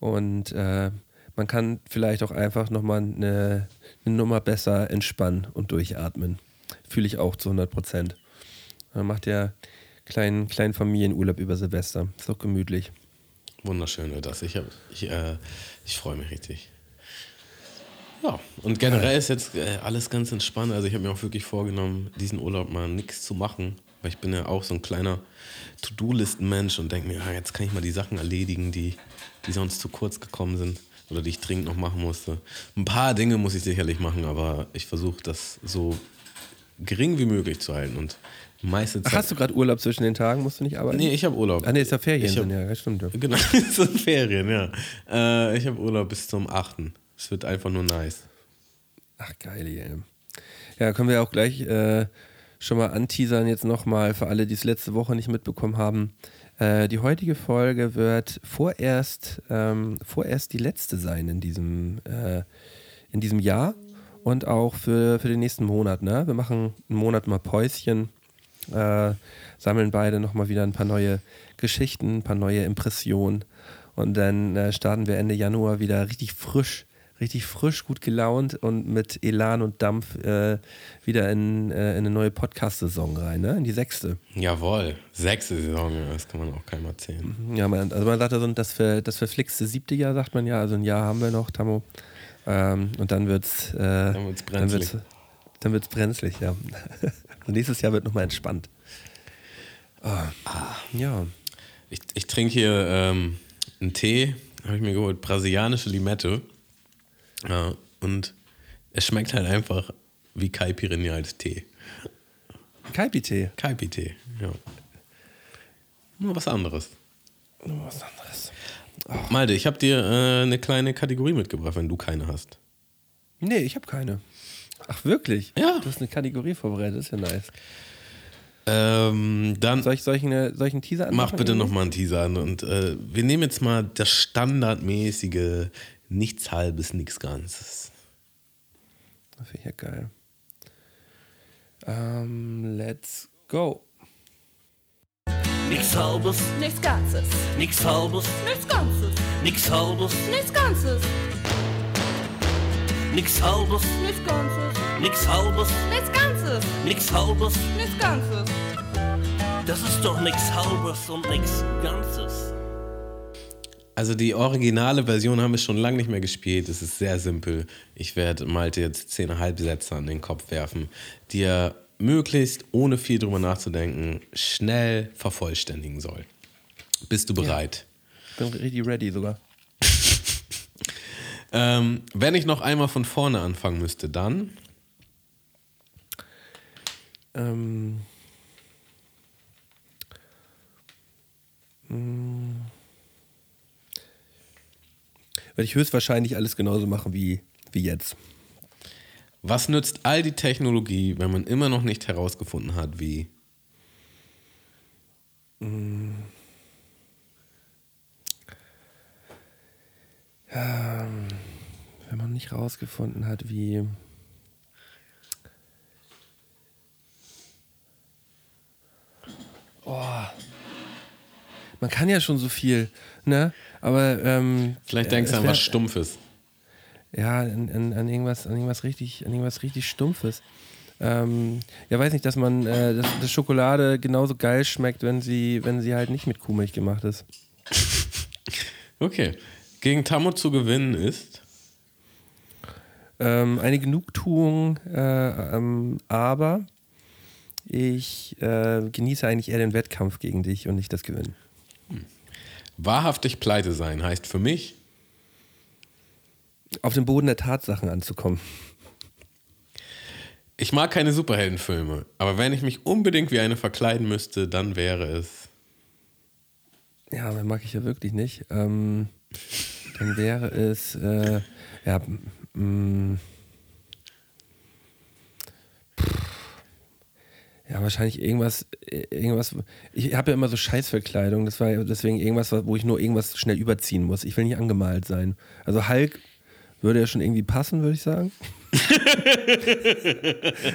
Und äh, man kann vielleicht auch einfach nochmal eine, eine Nummer besser entspannen und durchatmen. Fühle ich auch zu 100 Prozent. Man macht ja kleinen, kleinen Familienurlaub über Silvester. Ist auch gemütlich. Wunderschön wird das. Ich, hab, ich, äh, ich freue mich richtig. Ja, und generell ist jetzt äh, alles ganz entspannt. Also ich habe mir auch wirklich vorgenommen, diesen Urlaub mal nichts zu machen, weil ich bin ja auch so ein kleiner To-Do-Listen-Mensch und denke mir, ja, jetzt kann ich mal die Sachen erledigen, die, die sonst zu kurz gekommen sind oder die ich dringend noch machen musste. Ein paar Dinge muss ich sicherlich machen, aber ich versuche das so gering wie möglich zu halten und meiste Ach, Zeit... hast du gerade Urlaub zwischen den Tagen? Musst du nicht arbeiten? Nee, ich habe Urlaub. Ah, nee, ist ja Ferien hab- sind, ja, stimmt. Ja. Genau, so in Ferien, ja. Äh, ich habe Urlaub bis zum 8. Es wird einfach nur nice. Ach, geil, ey. Ja, können wir auch gleich äh, schon mal anteasern jetzt nochmal für alle, die es letzte Woche nicht mitbekommen haben. Äh, die heutige Folge wird vorerst, ähm, vorerst die letzte sein in diesem, äh, in diesem Jahr und auch für, für den nächsten Monat. Ne? Wir machen einen Monat mal Päuschen, äh, sammeln beide nochmal wieder ein paar neue Geschichten, ein paar neue Impressionen und dann äh, starten wir Ende Januar wieder richtig frisch richtig frisch, gut gelaunt und mit Elan und Dampf äh, wieder in, äh, in, eine neue Podcast-Saison rein, ne? in die sechste. Jawohl, sechste Saison, das kann man auch keinem erzählen. Ja, man, also man sagt ja so, das, ver, das verflixte siebte Jahr, sagt man ja, also ein Jahr haben wir noch, Tammo. Ähm, und dann wird's, äh, dann wird's brenzlig. Dann wird's, dann wird's brenzlig, ja. und nächstes Jahr wird nochmal entspannt. Oh, ah. Ja. Ich, ich trinke hier ähm, einen Tee, habe ich mir geholt, brasilianische Limette. Ja, und es schmeckt halt einfach wie Caipirinha als Tee. Kaipi-Tee? Kaipi-Tee, ja. Nur was anderes. Nur was anderes. Oh. Malte, ich habe dir äh, eine kleine Kategorie mitgebracht, wenn du keine hast. Nee, ich habe keine. Ach, wirklich? Ja. Du hast eine Kategorie vorbereitet, das ist ja nice. Ähm, dann soll ich solchen, solchen Teaser Mach bitte nochmal einen Teaser an. Und äh, wir nehmen jetzt mal das standardmäßige Nichts Halbes, nichts Ganzes. Das finde ich ja geil. Um, let's go. Nichts Halbes, nichts Ganzes. Nichts Halbes, nichts Ganzes. Nichts Halbes, nichts Ganzes. Nichts Halbes, nichts Ganzes. Nichts Halbes, nichts Ganzes. Nichts Halbes, nichts Ganzes. Das ist doch nichts Halbes und nichts Ganzes. Also die originale Version haben wir schon lange nicht mehr gespielt. Es ist sehr simpel. Ich werde Malte jetzt zehn Halbsätze an den Kopf werfen, die er möglichst, ohne viel drüber nachzudenken, schnell vervollständigen soll. Bist du bereit? Ja, bin richtig ready sogar. ähm, wenn ich noch einmal von vorne anfangen müsste, dann? Ähm. Mh. Werde ich höchstwahrscheinlich alles genauso machen wie, wie jetzt. Was nützt all die Technologie, wenn man immer noch nicht herausgefunden hat, wie? Mm. Ja, wenn man nicht herausgefunden hat, wie. Oh. Man kann ja schon so viel, ne? Aber ähm, vielleicht denkst du an was Stumpfes. Ja, an, an, an, irgendwas, an irgendwas richtig, an irgendwas richtig Stumpfes. Ähm, ja, weiß nicht, dass man, äh, dass, dass, Schokolade genauso geil schmeckt, wenn sie, wenn sie halt nicht mit Kuhmilch gemacht ist. okay. Gegen Tammo zu gewinnen ist? Ähm, eine Genugtuung, äh, ähm, aber ich äh, genieße eigentlich eher den Wettkampf gegen dich und nicht das Gewinnen. Wahrhaftig pleite sein heißt für mich, auf den Boden der Tatsachen anzukommen. Ich mag keine Superheldenfilme, aber wenn ich mich unbedingt wie eine verkleiden müsste, dann wäre es. Ja, dann mag ich ja wirklich nicht. Ähm, dann wäre es, äh, ja, mh, Ja, wahrscheinlich irgendwas, irgendwas. Ich habe ja immer so Scheißverkleidung, das war deswegen irgendwas, wo ich nur irgendwas schnell überziehen muss. Ich will nicht angemalt sein. Also Hulk würde ja schon irgendwie passen, würde ich sagen.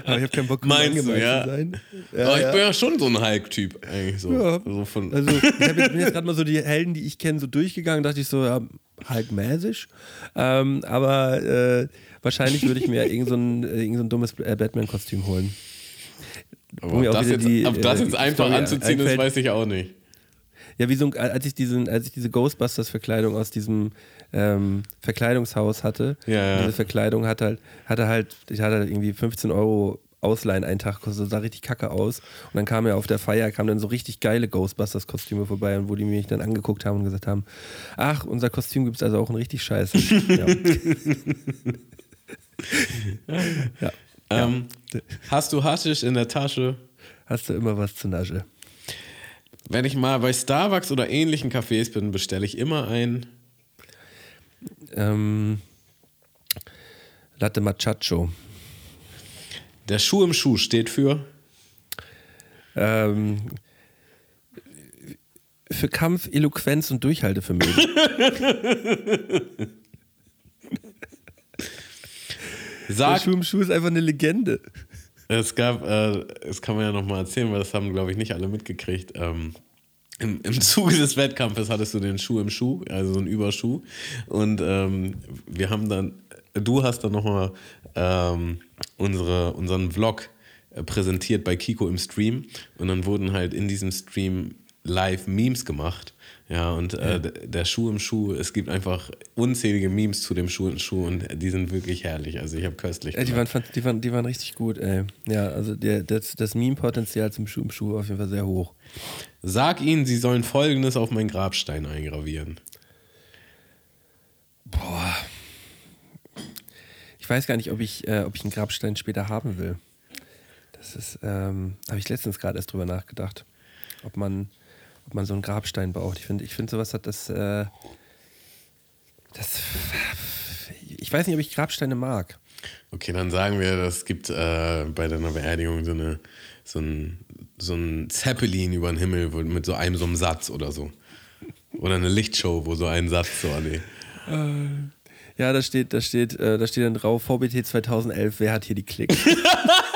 Aber ich habe keinen Bock, Meinst angemalt du, ja? zu sein. Ja, Aber ich ja. bin ja schon so ein Hulk-Typ, eigentlich so. Ja. Also, von also ich bin jetzt gerade mal so die Helden, die ich kenne, so durchgegangen, dachte ich so, ja, Hulk-mäßig. Ähm, aber äh, wahrscheinlich würde ich mir irgend so ein, irgend so ein dummes äh, Batman-Kostüm holen. Aber ob das, jetzt, die, ob das äh, jetzt einfach Story anzuziehen ist, weiß ich auch nicht. Ja, wie so, als ich, diesen, als ich diese Ghostbusters-Verkleidung aus diesem ähm, Verkleidungshaus hatte, ja, ja. diese Verkleidung hatte halt, hatte halt, ich hatte halt irgendwie 15 Euro Ausleihen einen Tag, kostet, sah richtig kacke aus. Und dann kam ja auf der Feier, kamen dann so richtig geile Ghostbusters-Kostüme vorbei und wo die mich dann angeguckt haben und gesagt haben, ach, unser Kostüm gibt es also auch ein richtig scheiße. ja. ja. Ähm, hast du Haschisch in der Tasche? Hast du immer was zu Nasche? Wenn ich mal bei Starbucks oder ähnlichen Cafés bin, bestelle ich immer ein. Ähm, Latte Machacho. Der Schuh im Schuh steht für. Ähm, für Kampf, Eloquenz und Durchhaltevermögen. Der Sag, Schuh im Schuh ist einfach eine Legende. es gab, äh, das kann man ja nochmal erzählen, weil das haben, glaube ich, nicht alle mitgekriegt. Ähm, im, Im Zuge des Wettkampfes hattest du den Schuh im Schuh, also so einen Überschuh. Und ähm, wir haben dann, du hast dann nochmal ähm, unsere, unseren Vlog äh, präsentiert bei Kiko im Stream. Und dann wurden halt in diesem Stream live Memes gemacht. Ja, und äh, der Schuh im Schuh, es gibt einfach unzählige Memes zu dem Schuh im Schuh und die sind wirklich herrlich. Also ich habe köstlich. Ja, die, waren, die, waren, die waren richtig gut, ey. Ja, also der, das, das Meme-Potenzial zum Schuh im Schuh war auf jeden Fall sehr hoch. Sag ihnen, sie sollen folgendes auf meinen Grabstein eingravieren. Boah. Ich weiß gar nicht, ob ich, äh, ob ich einen Grabstein später haben will. Das ist, ähm, habe ich letztens gerade erst drüber nachgedacht, ob man, ob man so einen Grabstein braucht. Ich finde, ich finde sowas hat das, äh, das, ich weiß nicht, ob ich Grabsteine mag. Okay, dann sagen wir, es gibt äh, bei deiner Beerdigung so, eine, so, ein, so ein Zeppelin über den Himmel mit so einem so einem Satz oder so. Oder eine Lichtshow, wo so ein Satz so an die. Ja, da steht, da steht, äh, da steht dann drauf, VBT 2011, wer hat hier die Klicks?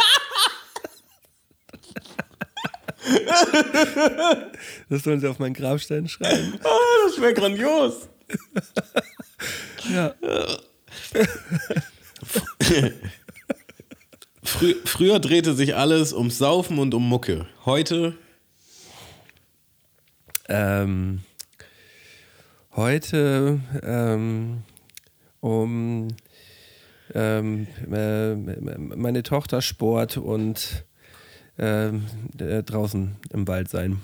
das sollen sie auf meinen Grabstein schreiben. Ah, das wäre grandios. Ja. Frü früher drehte sich alles ums Saufen und um Mucke. Heute Ähm, heute ähm, um ähm, äh, meine Tochter Sport und äh, draußen im Wald sein.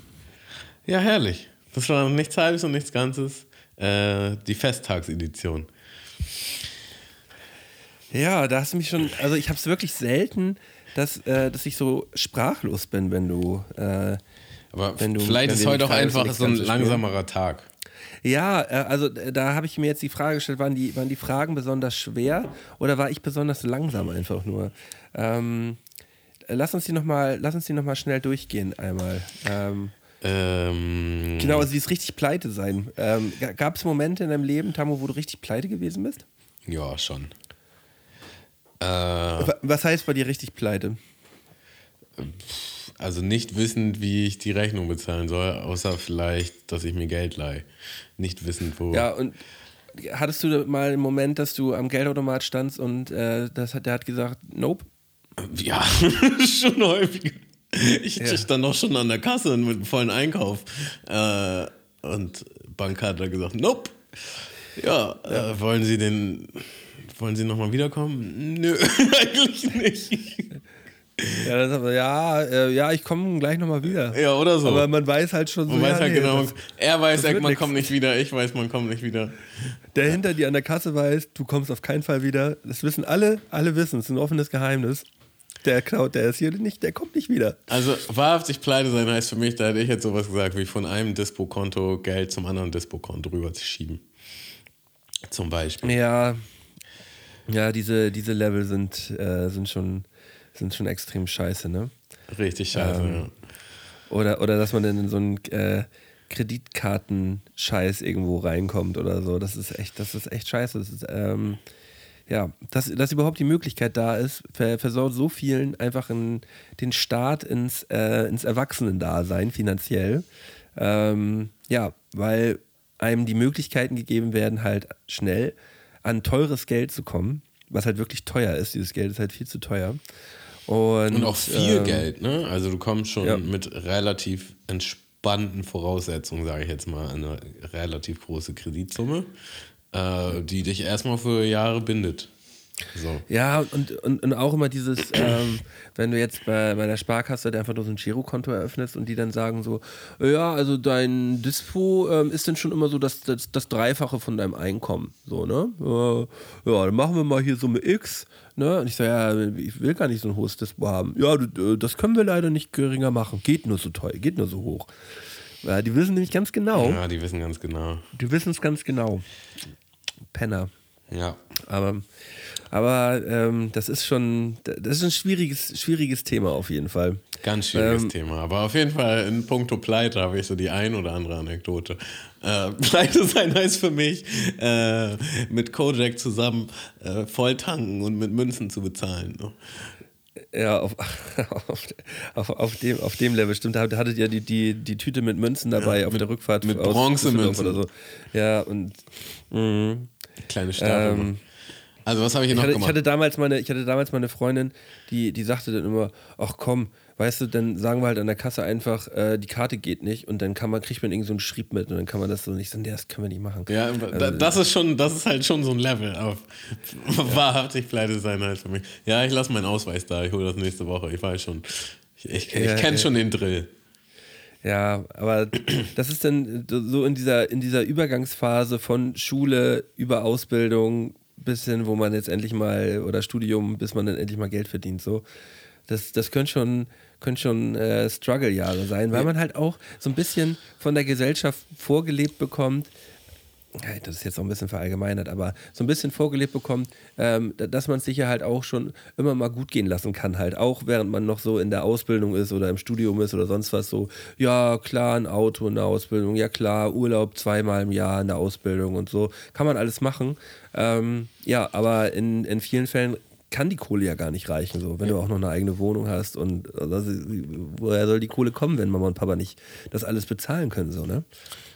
Ja, herrlich. Das war nichts Halbes und nichts Ganzes. Äh, die Festtagsedition. Ja, da hast du mich schon, also ich habe es wirklich selten, dass, äh, dass ich so sprachlos bin, wenn du. Äh, Aber Wenn du- vielleicht wenn ist heute auch einfach so ein langsamerer Tag. ja, äh, also äh, da habe ich mir jetzt die Frage gestellt, waren die, waren die Fragen besonders schwer oder war ich besonders langsam einfach nur? Ähm, äh, lass uns die nochmal noch mal schnell durchgehen einmal. Ähm, Ähm, genau, also dieses richtig pleite sein. Ähm, Gab es Momente in deinem Leben, Tamo, wo du richtig pleite gewesen bist? Ja, schon. Äh, Wa- Was heißt bei dir richtig pleite? also nicht wissend, wie ich die Rechnung bezahlen soll, außer vielleicht, dass ich mir Geld leihe. Nicht wissend, wo. Ja, und hattest du mal einen Moment, dass du am Geldautomat standst und äh, das hat, der hat gesagt, nope? Ja, schon häufig. Ich Ja. stand auch schon an der Kasse mit einem vollen Einkauf. Äh, und Bank hat da gesagt, nope. Ja, Äh, wollen Sie den, wollen Sie nochmal wiederkommen? Nö, eigentlich nicht. Ja, das ja, äh, ja, ich komme gleich nochmal wieder. Ja, oder so. Aber man weiß halt schon so, Man weiß ja, halt nee, genau, das, er weiß, er, man nix. kommt nicht wieder, ich weiß, man kommt nicht wieder. der hinter dir an der Kasse weiß, du kommst auf keinen Fall wieder. Das wissen alle, alle wissen, es ist ein offenes Geheimnis. Der klaut, der ist hier nicht, der kommt nicht wieder. Also wahrhaftig pleite sein heißt für mich, da hätte ich jetzt sowas gesagt, wie von einem Dispo-Konto Geld zum anderen Dispo-Konto rüber zu schieben. Zum Beispiel. Ja, ja, diese, diese Level sind, äh, sind, schon, sind schon extrem scheiße, ne? Richtig scheiße, Ähm, ja. Oder, oder dass man dann in so einen äh, Kreditkarten-Scheiß irgendwo reinkommt oder so. Das ist echt, das ist echt scheiße. Das ist, ähm, ja, dass, dass überhaupt die Möglichkeit da ist, ver versaut so vielen einfach in, den Start ins, äh, ins Erwachsenendasein finanziell. Ähm, ja, weil einem die Möglichkeiten gegeben werden, halt schnell an teures Geld zu kommen, was halt wirklich teuer ist. Dieses Geld ist halt viel zu teuer. Und, Und auch viel ähm, Geld, ne? Also du kommst schon ja. mit relativ entspannten Voraussetzungen, sage ich jetzt mal, eine relativ große Kreditsumme, äh, die dich erstmal für Jahre bindet. So. Ja, und, und, und auch immer dieses, ähm, wenn du jetzt bei, bei der Sparkasse halt einfach nur so ein Girokonto eröffnest und die dann sagen so, ja, also dein Dispo ähm, ist dann schon immer so das, das, das Dreifache von deinem Einkommen. So, ne? Äh, ja, dann machen wir mal hier Summe X. Ne? Und ich sage, ja, ich will gar nicht so ein hohes Dispo haben. Ja, das können wir leider nicht geringer machen. Geht nur so teuer, geht nur so hoch. Ja, die wissen nämlich ganz genau. Ja, die wissen ganz genau. Die wissen es ganz genau. Penner. Ja. Aber, Aber ähm, das ist schon, das ist ein schwieriges, schwieriges Thema auf jeden Fall. Ganz schwieriges Ähm, Thema. Aber auf jeden Fall in puncto Pleite habe ich so die ein oder andere Anekdote. Äh, Pleite sein heißt für mich, äh, mit Kojak zusammen äh, voll tanken und mit Münzen zu bezahlen. Ne? Ja, auf, auf, auf, auf, dem, auf dem Level, stimmt. Da hattet ihr die, die, die Tüte mit Münzen dabei Ja, auf mit- der Rückfahrt. mit Bronzemünzen. Oder so. Ja, und mh, Kleine Stapel. Ähm, also was habe ich hier ich, noch hatte, ich, gemacht? hatte damals meine, ich hatte damals meine Freundin, die, die sagte dann immer, ach komm, weißt du, dann sagen wir halt an der Kasse einfach, äh, die Karte geht nicht und dann kann man, kriegt man irgend so einen Schrieb mit und dann kann man das so nicht nee, das können wir nicht machen. ja, Also da, das ist schon, das ist halt schon so ein Level auf wahrhaftig pleite sein halt für mich. Ja, ich lasse meinen Ausweis da, ich hole das nächste Woche. Ich weiß schon. Ich, ich, ich Ja, kenne ja. schon den Drill. Ja, aber das ist dann so in dieser, in dieser Übergangsphase von Schule über Ausbildung bis hin, wo man jetzt endlich mal, oder Studium, bis man dann endlich mal Geld verdient. So. Das, das können schon, können schon äh, Struggle-Jahre sein, weil man halt auch so ein bisschen von der Gesellschaft vorgelebt bekommt, das ist jetzt auch ein bisschen verallgemeinert, aber so ein bisschen vorgelebt bekommt, ähm, da- dass man es sich ja halt auch schon immer mal gut gehen lassen kann, halt. Auch während man noch so in der Ausbildung ist oder im Studium ist oder sonst was so. Ja, klar, ein Auto in der Ausbildung, ja klar, Urlaub zweimal im Jahr in der Ausbildung und so. Kann man alles machen. Ähm, ja, aber in, in vielen Fällen kann die Kohle ja gar nicht reichen, so, wenn du auch noch eine eigene Wohnung hast und also, woher soll die Kohle kommen, wenn Mama und Papa nicht das alles bezahlen können, so, ne?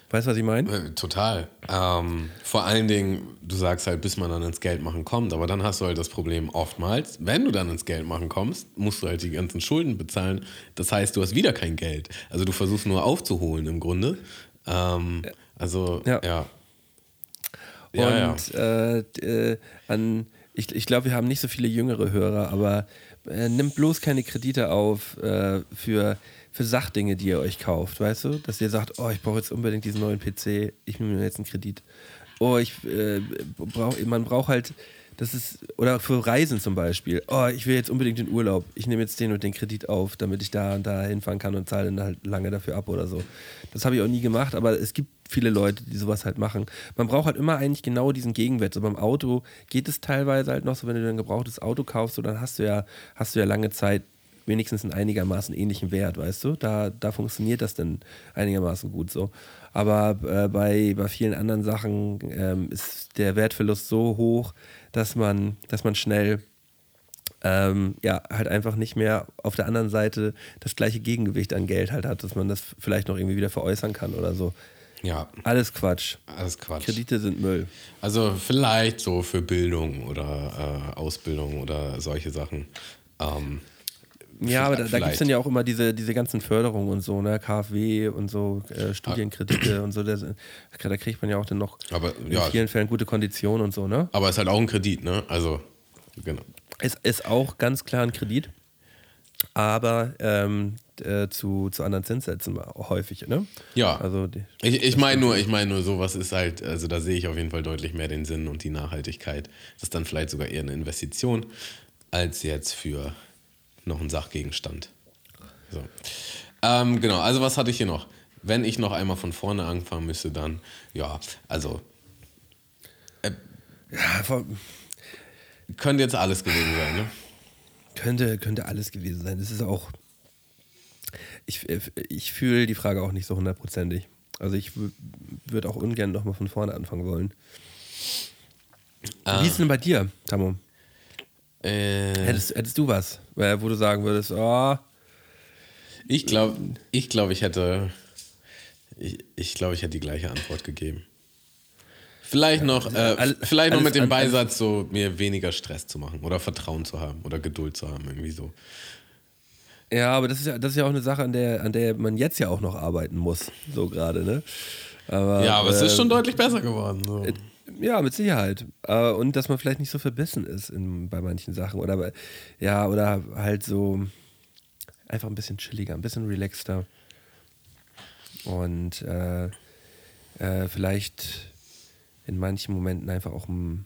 Weißt du, was ich meine? Äh, Total. Ähm, vor allen Dingen, du sagst halt, bis man dann ins Geld machen kommt, aber dann hast du halt das Problem oftmals, wenn du dann ins Geld machen kommst, musst du halt die ganzen Schulden bezahlen. Das heißt, du hast wieder kein Geld. Also du versuchst nur aufzuholen im Grunde. Ähm, also, ja. Ja. Ja, ja. und Äh, äh, an, ich, ich glaube, wir haben nicht so viele jüngere Hörer, aber äh, nimmt bloß keine Kredite auf äh, für, für Sachdinge, die ihr euch kauft, weißt du? Dass ihr sagt, oh, ich brauche jetzt unbedingt diesen neuen PC, ich nehme mir jetzt einen Kredit. Oh, ich äh, brauch, man braucht halt, das ist, oder für Reisen zum Beispiel, oh, ich will jetzt unbedingt den Urlaub, ich nehme jetzt den und den Kredit auf, damit ich da und da hinfahren kann und zahle dann halt lange dafür ab oder so. Das habe ich auch nie gemacht, aber es gibt viele Leute, die sowas halt machen. Man braucht halt immer eigentlich genau diesen Gegenwert. So beim Auto geht es teilweise halt noch so, wenn du ein gebrauchtes Auto kaufst, so dann hast du ja, hast du ja lange Zeit wenigstens einen einigermaßen ähnlichen Wert, weißt du? Da, da funktioniert das dann einigermaßen gut so. Aber äh, bei, bei vielen anderen Sachen ähm, ist der Wertverlust so hoch, dass man, dass man schnell ähm, ja, halt einfach nicht mehr auf der anderen Seite das gleiche Gegengewicht an Geld halt hat, dass man das vielleicht noch irgendwie wieder veräußern kann oder so. ja, Alles Quatsch. alles Quatsch. Kredite sind Müll. Also vielleicht so für Bildung oder äh, Ausbildung oder solche Sachen. Ähm, Ja, aber da, da gibt es dann ja auch immer diese, diese ganzen Förderungen und so, ne? KfW und so, äh, Studienkredite und so. Da, da kriegt man ja auch dann noch Aber, in ja. vielen Fällen gute Konditionen und so, ne? aber es ist halt auch ein Kredit, ne? Also, genau. Es ist auch ganz klar ein Kredit, aber ähm, äh, zu, zu anderen Zinssätzen häufig, ne? Ja. Also die, Ich, ich meine nur, ich meine nur, sowas ist halt, also da sehe ich auf jeden Fall deutlich mehr den Sinn und die Nachhaltigkeit. Das ist dann vielleicht sogar eher eine Investition, als jetzt für noch einen Sachgegenstand. So. Ähm, genau, also was hatte ich hier noch? Wenn ich noch einmal von vorne anfangen müsste, dann, ja, also ja, vor- könnte jetzt alles gewesen sein, ne? könnte, könnte alles gewesen sein. Das ist auch. Ich, ich fühle die Frage auch nicht so hundertprozentig. Also ich würde auch ungern nochmal von vorne anfangen wollen. Ah. Wie ist es denn bei dir, Tammo? Äh, Hättest, hättest du was, äh, wo du sagen würdest, oh, ich glaube, ich, glaub, ich hätte, ich, ich glaube, ich hätte die gleiche Antwort gegeben. Vielleicht noch, äh, vielleicht noch mit dem Beisatz, so mir weniger Stress zu machen oder Vertrauen zu haben oder Geduld zu haben, irgendwie so. Ja, aber das ist ja, das ist ja auch eine Sache, an der, an der man jetzt ja auch noch arbeiten muss, so gerade, ne? Aber, Ja, aber es ist äh, schon deutlich besser geworden. So. Ja, mit Sicherheit. Äh, Und dass man vielleicht nicht so verbissen ist in, bei manchen Sachen. Oder ja, oder halt so einfach ein bisschen chilliger, ein bisschen relaxter. Und äh, äh, vielleicht in manchen Momenten einfach auch ein.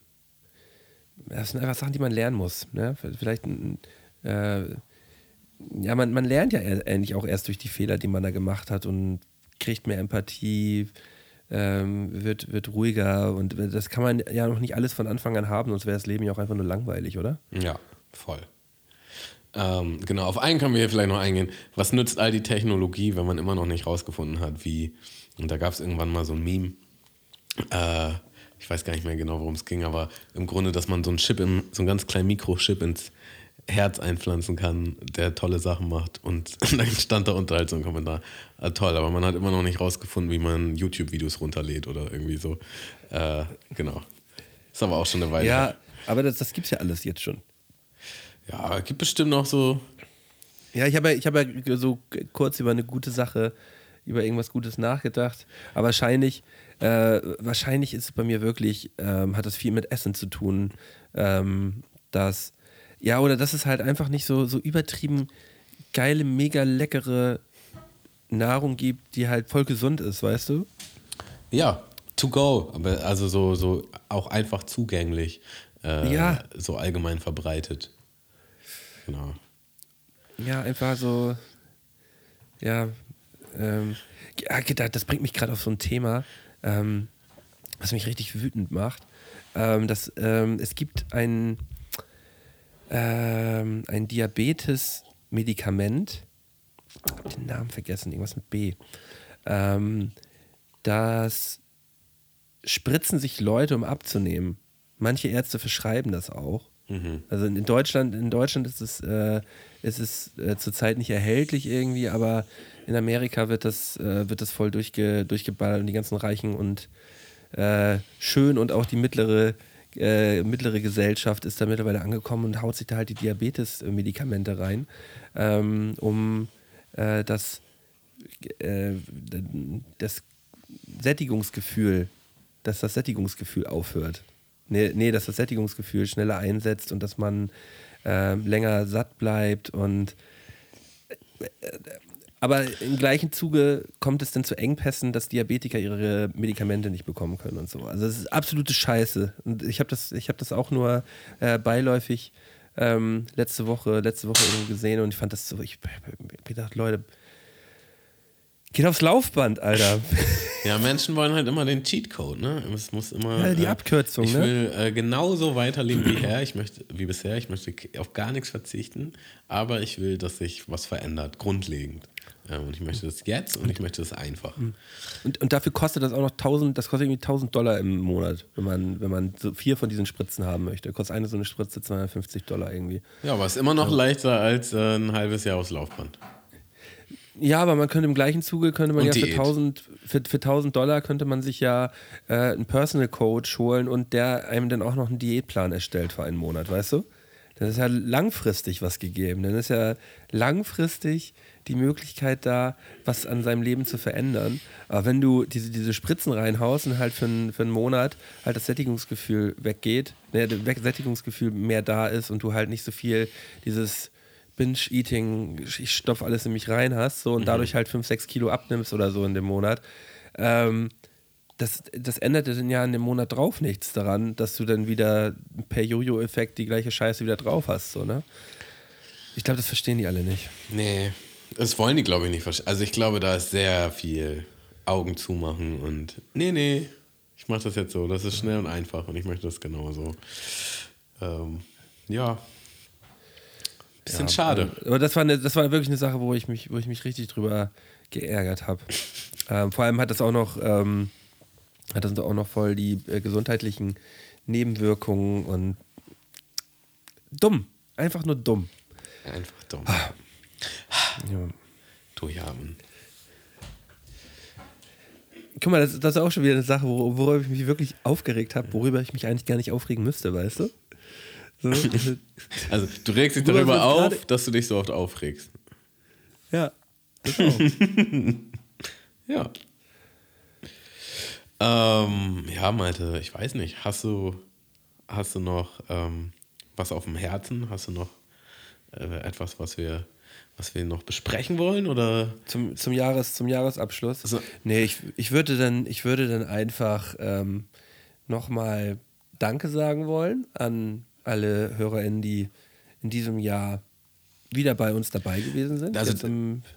Das sind einfach Sachen, die man lernen muss. Ne? Vielleicht ein. Äh, ja, man, man lernt ja e- eigentlich auch erst durch die Fehler, die man da gemacht hat und kriegt mehr Empathie, ähm, wird, wird ruhiger und das kann man ja noch nicht alles von Anfang an haben, sonst wäre das Leben ja auch einfach nur langweilig, oder? Ja, voll. Ähm, genau, auf einen können wir hier vielleicht noch eingehen. Was nützt all die Technologie, wenn man immer noch nicht rausgefunden hat, wie, und da gab es irgendwann mal so ein Meme, äh, ich weiß gar nicht mehr genau, worum es ging, aber im Grunde, dass man so einen Chip, im, so einen ganz kleinen Mikrochip ins Herz einpflanzen kann, der tolle Sachen macht. Und dann stand da unter halt so ein Kommentar, ah, toll, aber man hat immer noch nicht rausgefunden, wie man YouTube-Videos runterlädt oder irgendwie so. Äh, genau. Ist aber auch schon eine Weile. Ja, her. aber das, das gibt es ja alles jetzt schon. Ja, gibt bestimmt noch so. Ja, ich habe ja, ich hab ja so kurz über eine gute Sache, über irgendwas Gutes nachgedacht. Aber wahrscheinlich, äh, wahrscheinlich ist es bei mir wirklich, ähm, hat das viel mit Essen zu tun. Ähm, dass, ja, oder dass es halt einfach nicht so, so übertrieben geile, mega leckere Nahrung gibt, die halt voll gesund ist, weißt du? Ja, to go, aber also so, so auch einfach zugänglich. Äh, Ja. So allgemein verbreitet. Genau. Ja, einfach so, ja, ähm, das bringt mich gerade auf so ein Thema, ähm, was mich richtig wütend macht. Ähm, dass, ähm, es gibt ein, ähm, ein Diabetes-Medikament, ich hab den Namen vergessen, irgendwas mit B. Ähm, das spritzen sich Leute, um abzunehmen. Manche Ärzte verschreiben das auch. Also in Deutschland, in Deutschland ist es, äh, ist es äh, zurzeit nicht erhältlich irgendwie, aber in Amerika wird das, äh, wird das voll durchge, durchgeballert und die ganzen Reichen und äh, schön und auch die mittlere, äh, mittlere Gesellschaft ist da mittlerweile angekommen und haut sich da halt die Diabetes-Medikamente rein, ähm, um äh, das, äh, das Sättigungsgefühl, dass das Sättigungsgefühl aufhört. Nee, nee, dass das Sättigungsgefühl schneller einsetzt und dass man äh, länger satt bleibt und äh, aber im gleichen Zuge kommt es dann zu Engpässen, dass Diabetiker ihre Medikamente nicht bekommen können und so. Also es ist absolute Scheiße. Und ich habe das, habe das auch nur äh, beiläufig ähm, letzte Woche, letzte Woche gesehen und ich fand das so, ich hab gedacht, Leute, geht aufs Laufband, Alter. Ja, Menschen wollen halt immer den Cheatcode, ne? Es muss immer. Ja, die Abkürzung, Ich ne? will äh, genauso weiterleben wie her. Ich möchte, wie bisher. Ich möchte auf gar nichts verzichten, aber ich will, dass sich was verändert, grundlegend. Ja, und ich möchte das jetzt und ich möchte das einfach. Und, und dafür kostet das auch noch 1000, das kostet irgendwie 1000 Dollar im Monat, wenn man, wenn man so vier von diesen Spritzen haben möchte. Kostet eine so eine Spritze 250 Dollar irgendwie. Ja, aber es ist immer noch leichter als äh, ein halbes Jahr aufs Laufband. Ja, aber man könnte im gleichen Zuge, könnte man Und ja für Diät. 1000, für, für 1000 Dollar könnte man sich ja äh, einen Personal Coach holen und der einem dann auch noch einen Diätplan erstellt für einen Monat, weißt du? Dann ist ja langfristig was gegeben. Dann ist ja langfristig die Möglichkeit da, was an seinem Leben zu verändern. Aber wenn du diese, diese Spritzen reinhaust und halt für, einen- für einen Monat halt das Sättigungsgefühl weggeht, ne, das Sättigungsgefühl mehr da ist und du halt nicht so viel dieses Binge-Eating, ich stopf alles in mich rein hast, so und dadurch halt 5, 6 Kilo abnimmst oder so in dem Monat, ähm, das, das ändert dann ja in dem Monat drauf nichts daran, dass du dann wieder per Jojo-Effekt die gleiche Scheiße wieder drauf hast, so, ne? Ich glaube, das verstehen die alle nicht. Nee, das wollen die, glaube ich, nicht verstehen. Also ich glaube, da ist sehr viel Augen zumachen und nee, nee, ich mache das jetzt so. Das ist schnell und einfach und ich möchte das genauso. Ähm, ja. Bisschen schade. Aber das war, eine, das war wirklich eine Sache, wo ich mich, wo ich mich richtig drüber geärgert habe. ähm, vor allem hat das auch noch, ähm, hat das auch noch voll die äh, gesundheitlichen Nebenwirkungen und dumm. Einfach nur dumm. Einfach dumm. Ja. Du ja. Guck mal, das, das ist auch schon wieder eine Sache, wor- worüber ich mich wirklich aufgeregt habe, worüber ich mich eigentlich gar nicht aufregen müsste, weißt du? So, also, du regst dich darüber auf, dass du dich so oft aufregst. ja. Ja. Ähm, ja, Malte, ich weiß nicht. Hast du, hast du noch ähm, was auf dem Herzen? Hast du noch äh, etwas, was wir, was wir noch besprechen wollen? Oder Zum, zum, Jahres, zum Jahresabschluss. Also- nee, ich, ich, würde dann, ich würde dann einfach ähm, nochmal Danke sagen wollen an alle HörerInnen, die in diesem Jahr wieder bei uns dabei gewesen sind. Also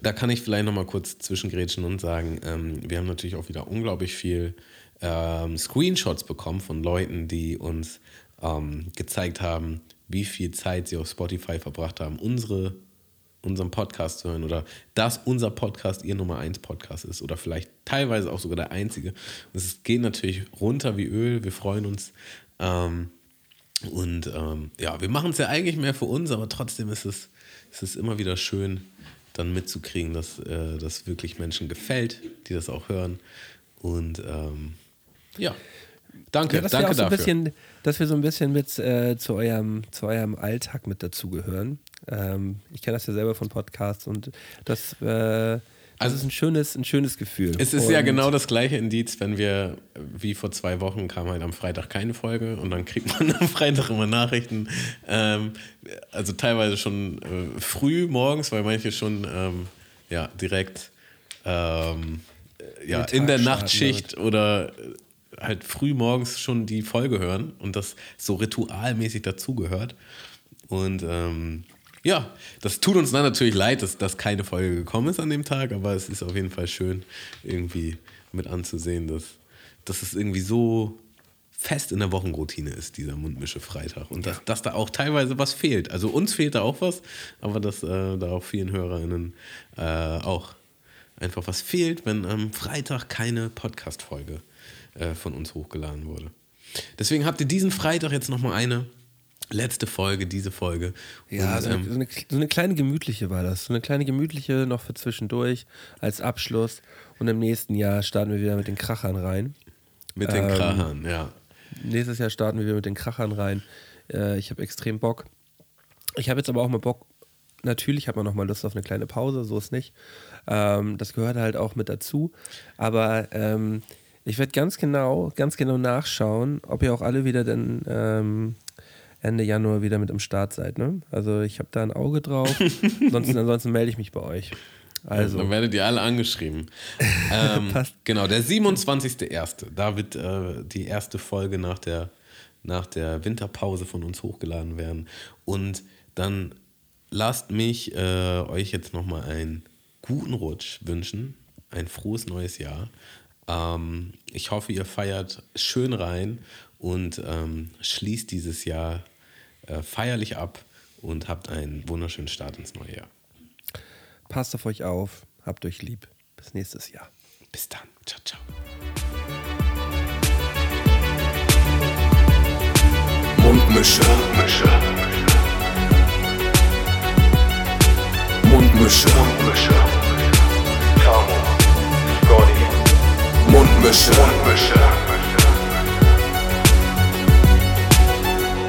da kann ich vielleicht noch mal kurz zwischengrätschen und sagen, ähm, wir haben natürlich auch wieder unglaublich viel ähm, Screenshots bekommen von Leuten, die uns ähm, gezeigt haben, wie viel Zeit sie auf Spotify verbracht haben, unsere, unseren Podcast zu hören oder dass unser Podcast ihr Nummer 1 Podcast ist oder vielleicht teilweise auch sogar der einzige. Es geht natürlich runter wie Öl, wir freuen uns. Ähm, und ähm, ja, wir machen es ja eigentlich mehr für uns, aber trotzdem ist es, ist es immer wieder schön, dann mitzukriegen, dass äh, das wirklich Menschen gefällt, die das auch hören. Und ähm, ja, danke, ja, dass wir danke auch so ein dafür. bisschen, dass wir so ein bisschen mit äh, zu, eurem, zu eurem Alltag mit dazugehören. Ähm, ich kenne das ja selber von Podcasts und das, äh, das Also- ist ein schönes, ein schönes Gefühl. Es ist ja Und- genau das gleiche Indiz, wenn wir, wie vor zwei Wochen, kam halt am Freitag keine Folge und dann kriegt man am Freitag immer Nachrichten. Ähm, also teilweise schon äh, früh morgens, weil manche schon ähm, ja, direkt ähm, äh, ja, in der Nachtschicht oder äh, halt früh morgens schon die Folge hören und das so ritualmäßig dazugehört. Und ähm, ja, das tut uns dann natürlich leid, dass, dass keine Folge gekommen ist an dem Tag, aber es ist auf jeden Fall schön, irgendwie mit anzusehen, dass, dass es irgendwie so fest in der Wochenroutine ist, dieser Mundmische Freitag. Und dass, dass da auch teilweise was fehlt. Also uns fehlt da auch was, aber dass äh, da auch vielen HörerInnen äh, auch einfach was fehlt, wenn am Freitag keine Podcast-Folge äh, von uns hochgeladen wurde. Deswegen habt ihr diesen Freitag jetzt nochmal eine letzte Folge, diese Folge. Ja, Und, so eine, ähm, so, eine, so eine kleine gemütliche war das. So eine kleine gemütliche noch für zwischendurch als Abschluss. Und im nächsten Jahr starten wir wieder mit den Krachern rein. mit den ähm, Krachern, ja. Nächstes Jahr starten wir wieder mit den Krachern rein. Äh, ich habe extrem Bock. Ich habe jetzt aber auch mal Bock. Natürlich hat man noch mal Lust auf eine kleine Pause, so ist nicht. Ähm, das gehört halt auch mit dazu. Aber ähm, ich werde ganz genau, ganz genau nachschauen, ob ihr auch alle wieder dann ähm, Ende Januar wieder mit im Start seid. Ne? Also ich habe da ein Auge drauf. ansonsten, ansonsten melde ich mich bei euch. Also Dann werdet ihr alle angeschrieben. ähm, Passt. genau, der 27.01. Da wird äh, die erste Folge nach der, nach der Winterpause von uns hochgeladen werden. Und dann lasst mich äh, euch jetzt nochmal einen guten Rutsch wünschen. Ein frohes neues Jahr. Ähm, ich hoffe, ihr feiert schön rein und ähm, schließt dieses Jahr äh, feierlich ab und habt einen wunderschönen Start ins neue Jahr. passt auf euch auf, habt euch lieb. Bis nächstes Jahr. Bis dann. Ciao, ciao. Mundmische. Mundmische. Mundmische. Tamo, Scotty, Mundmische.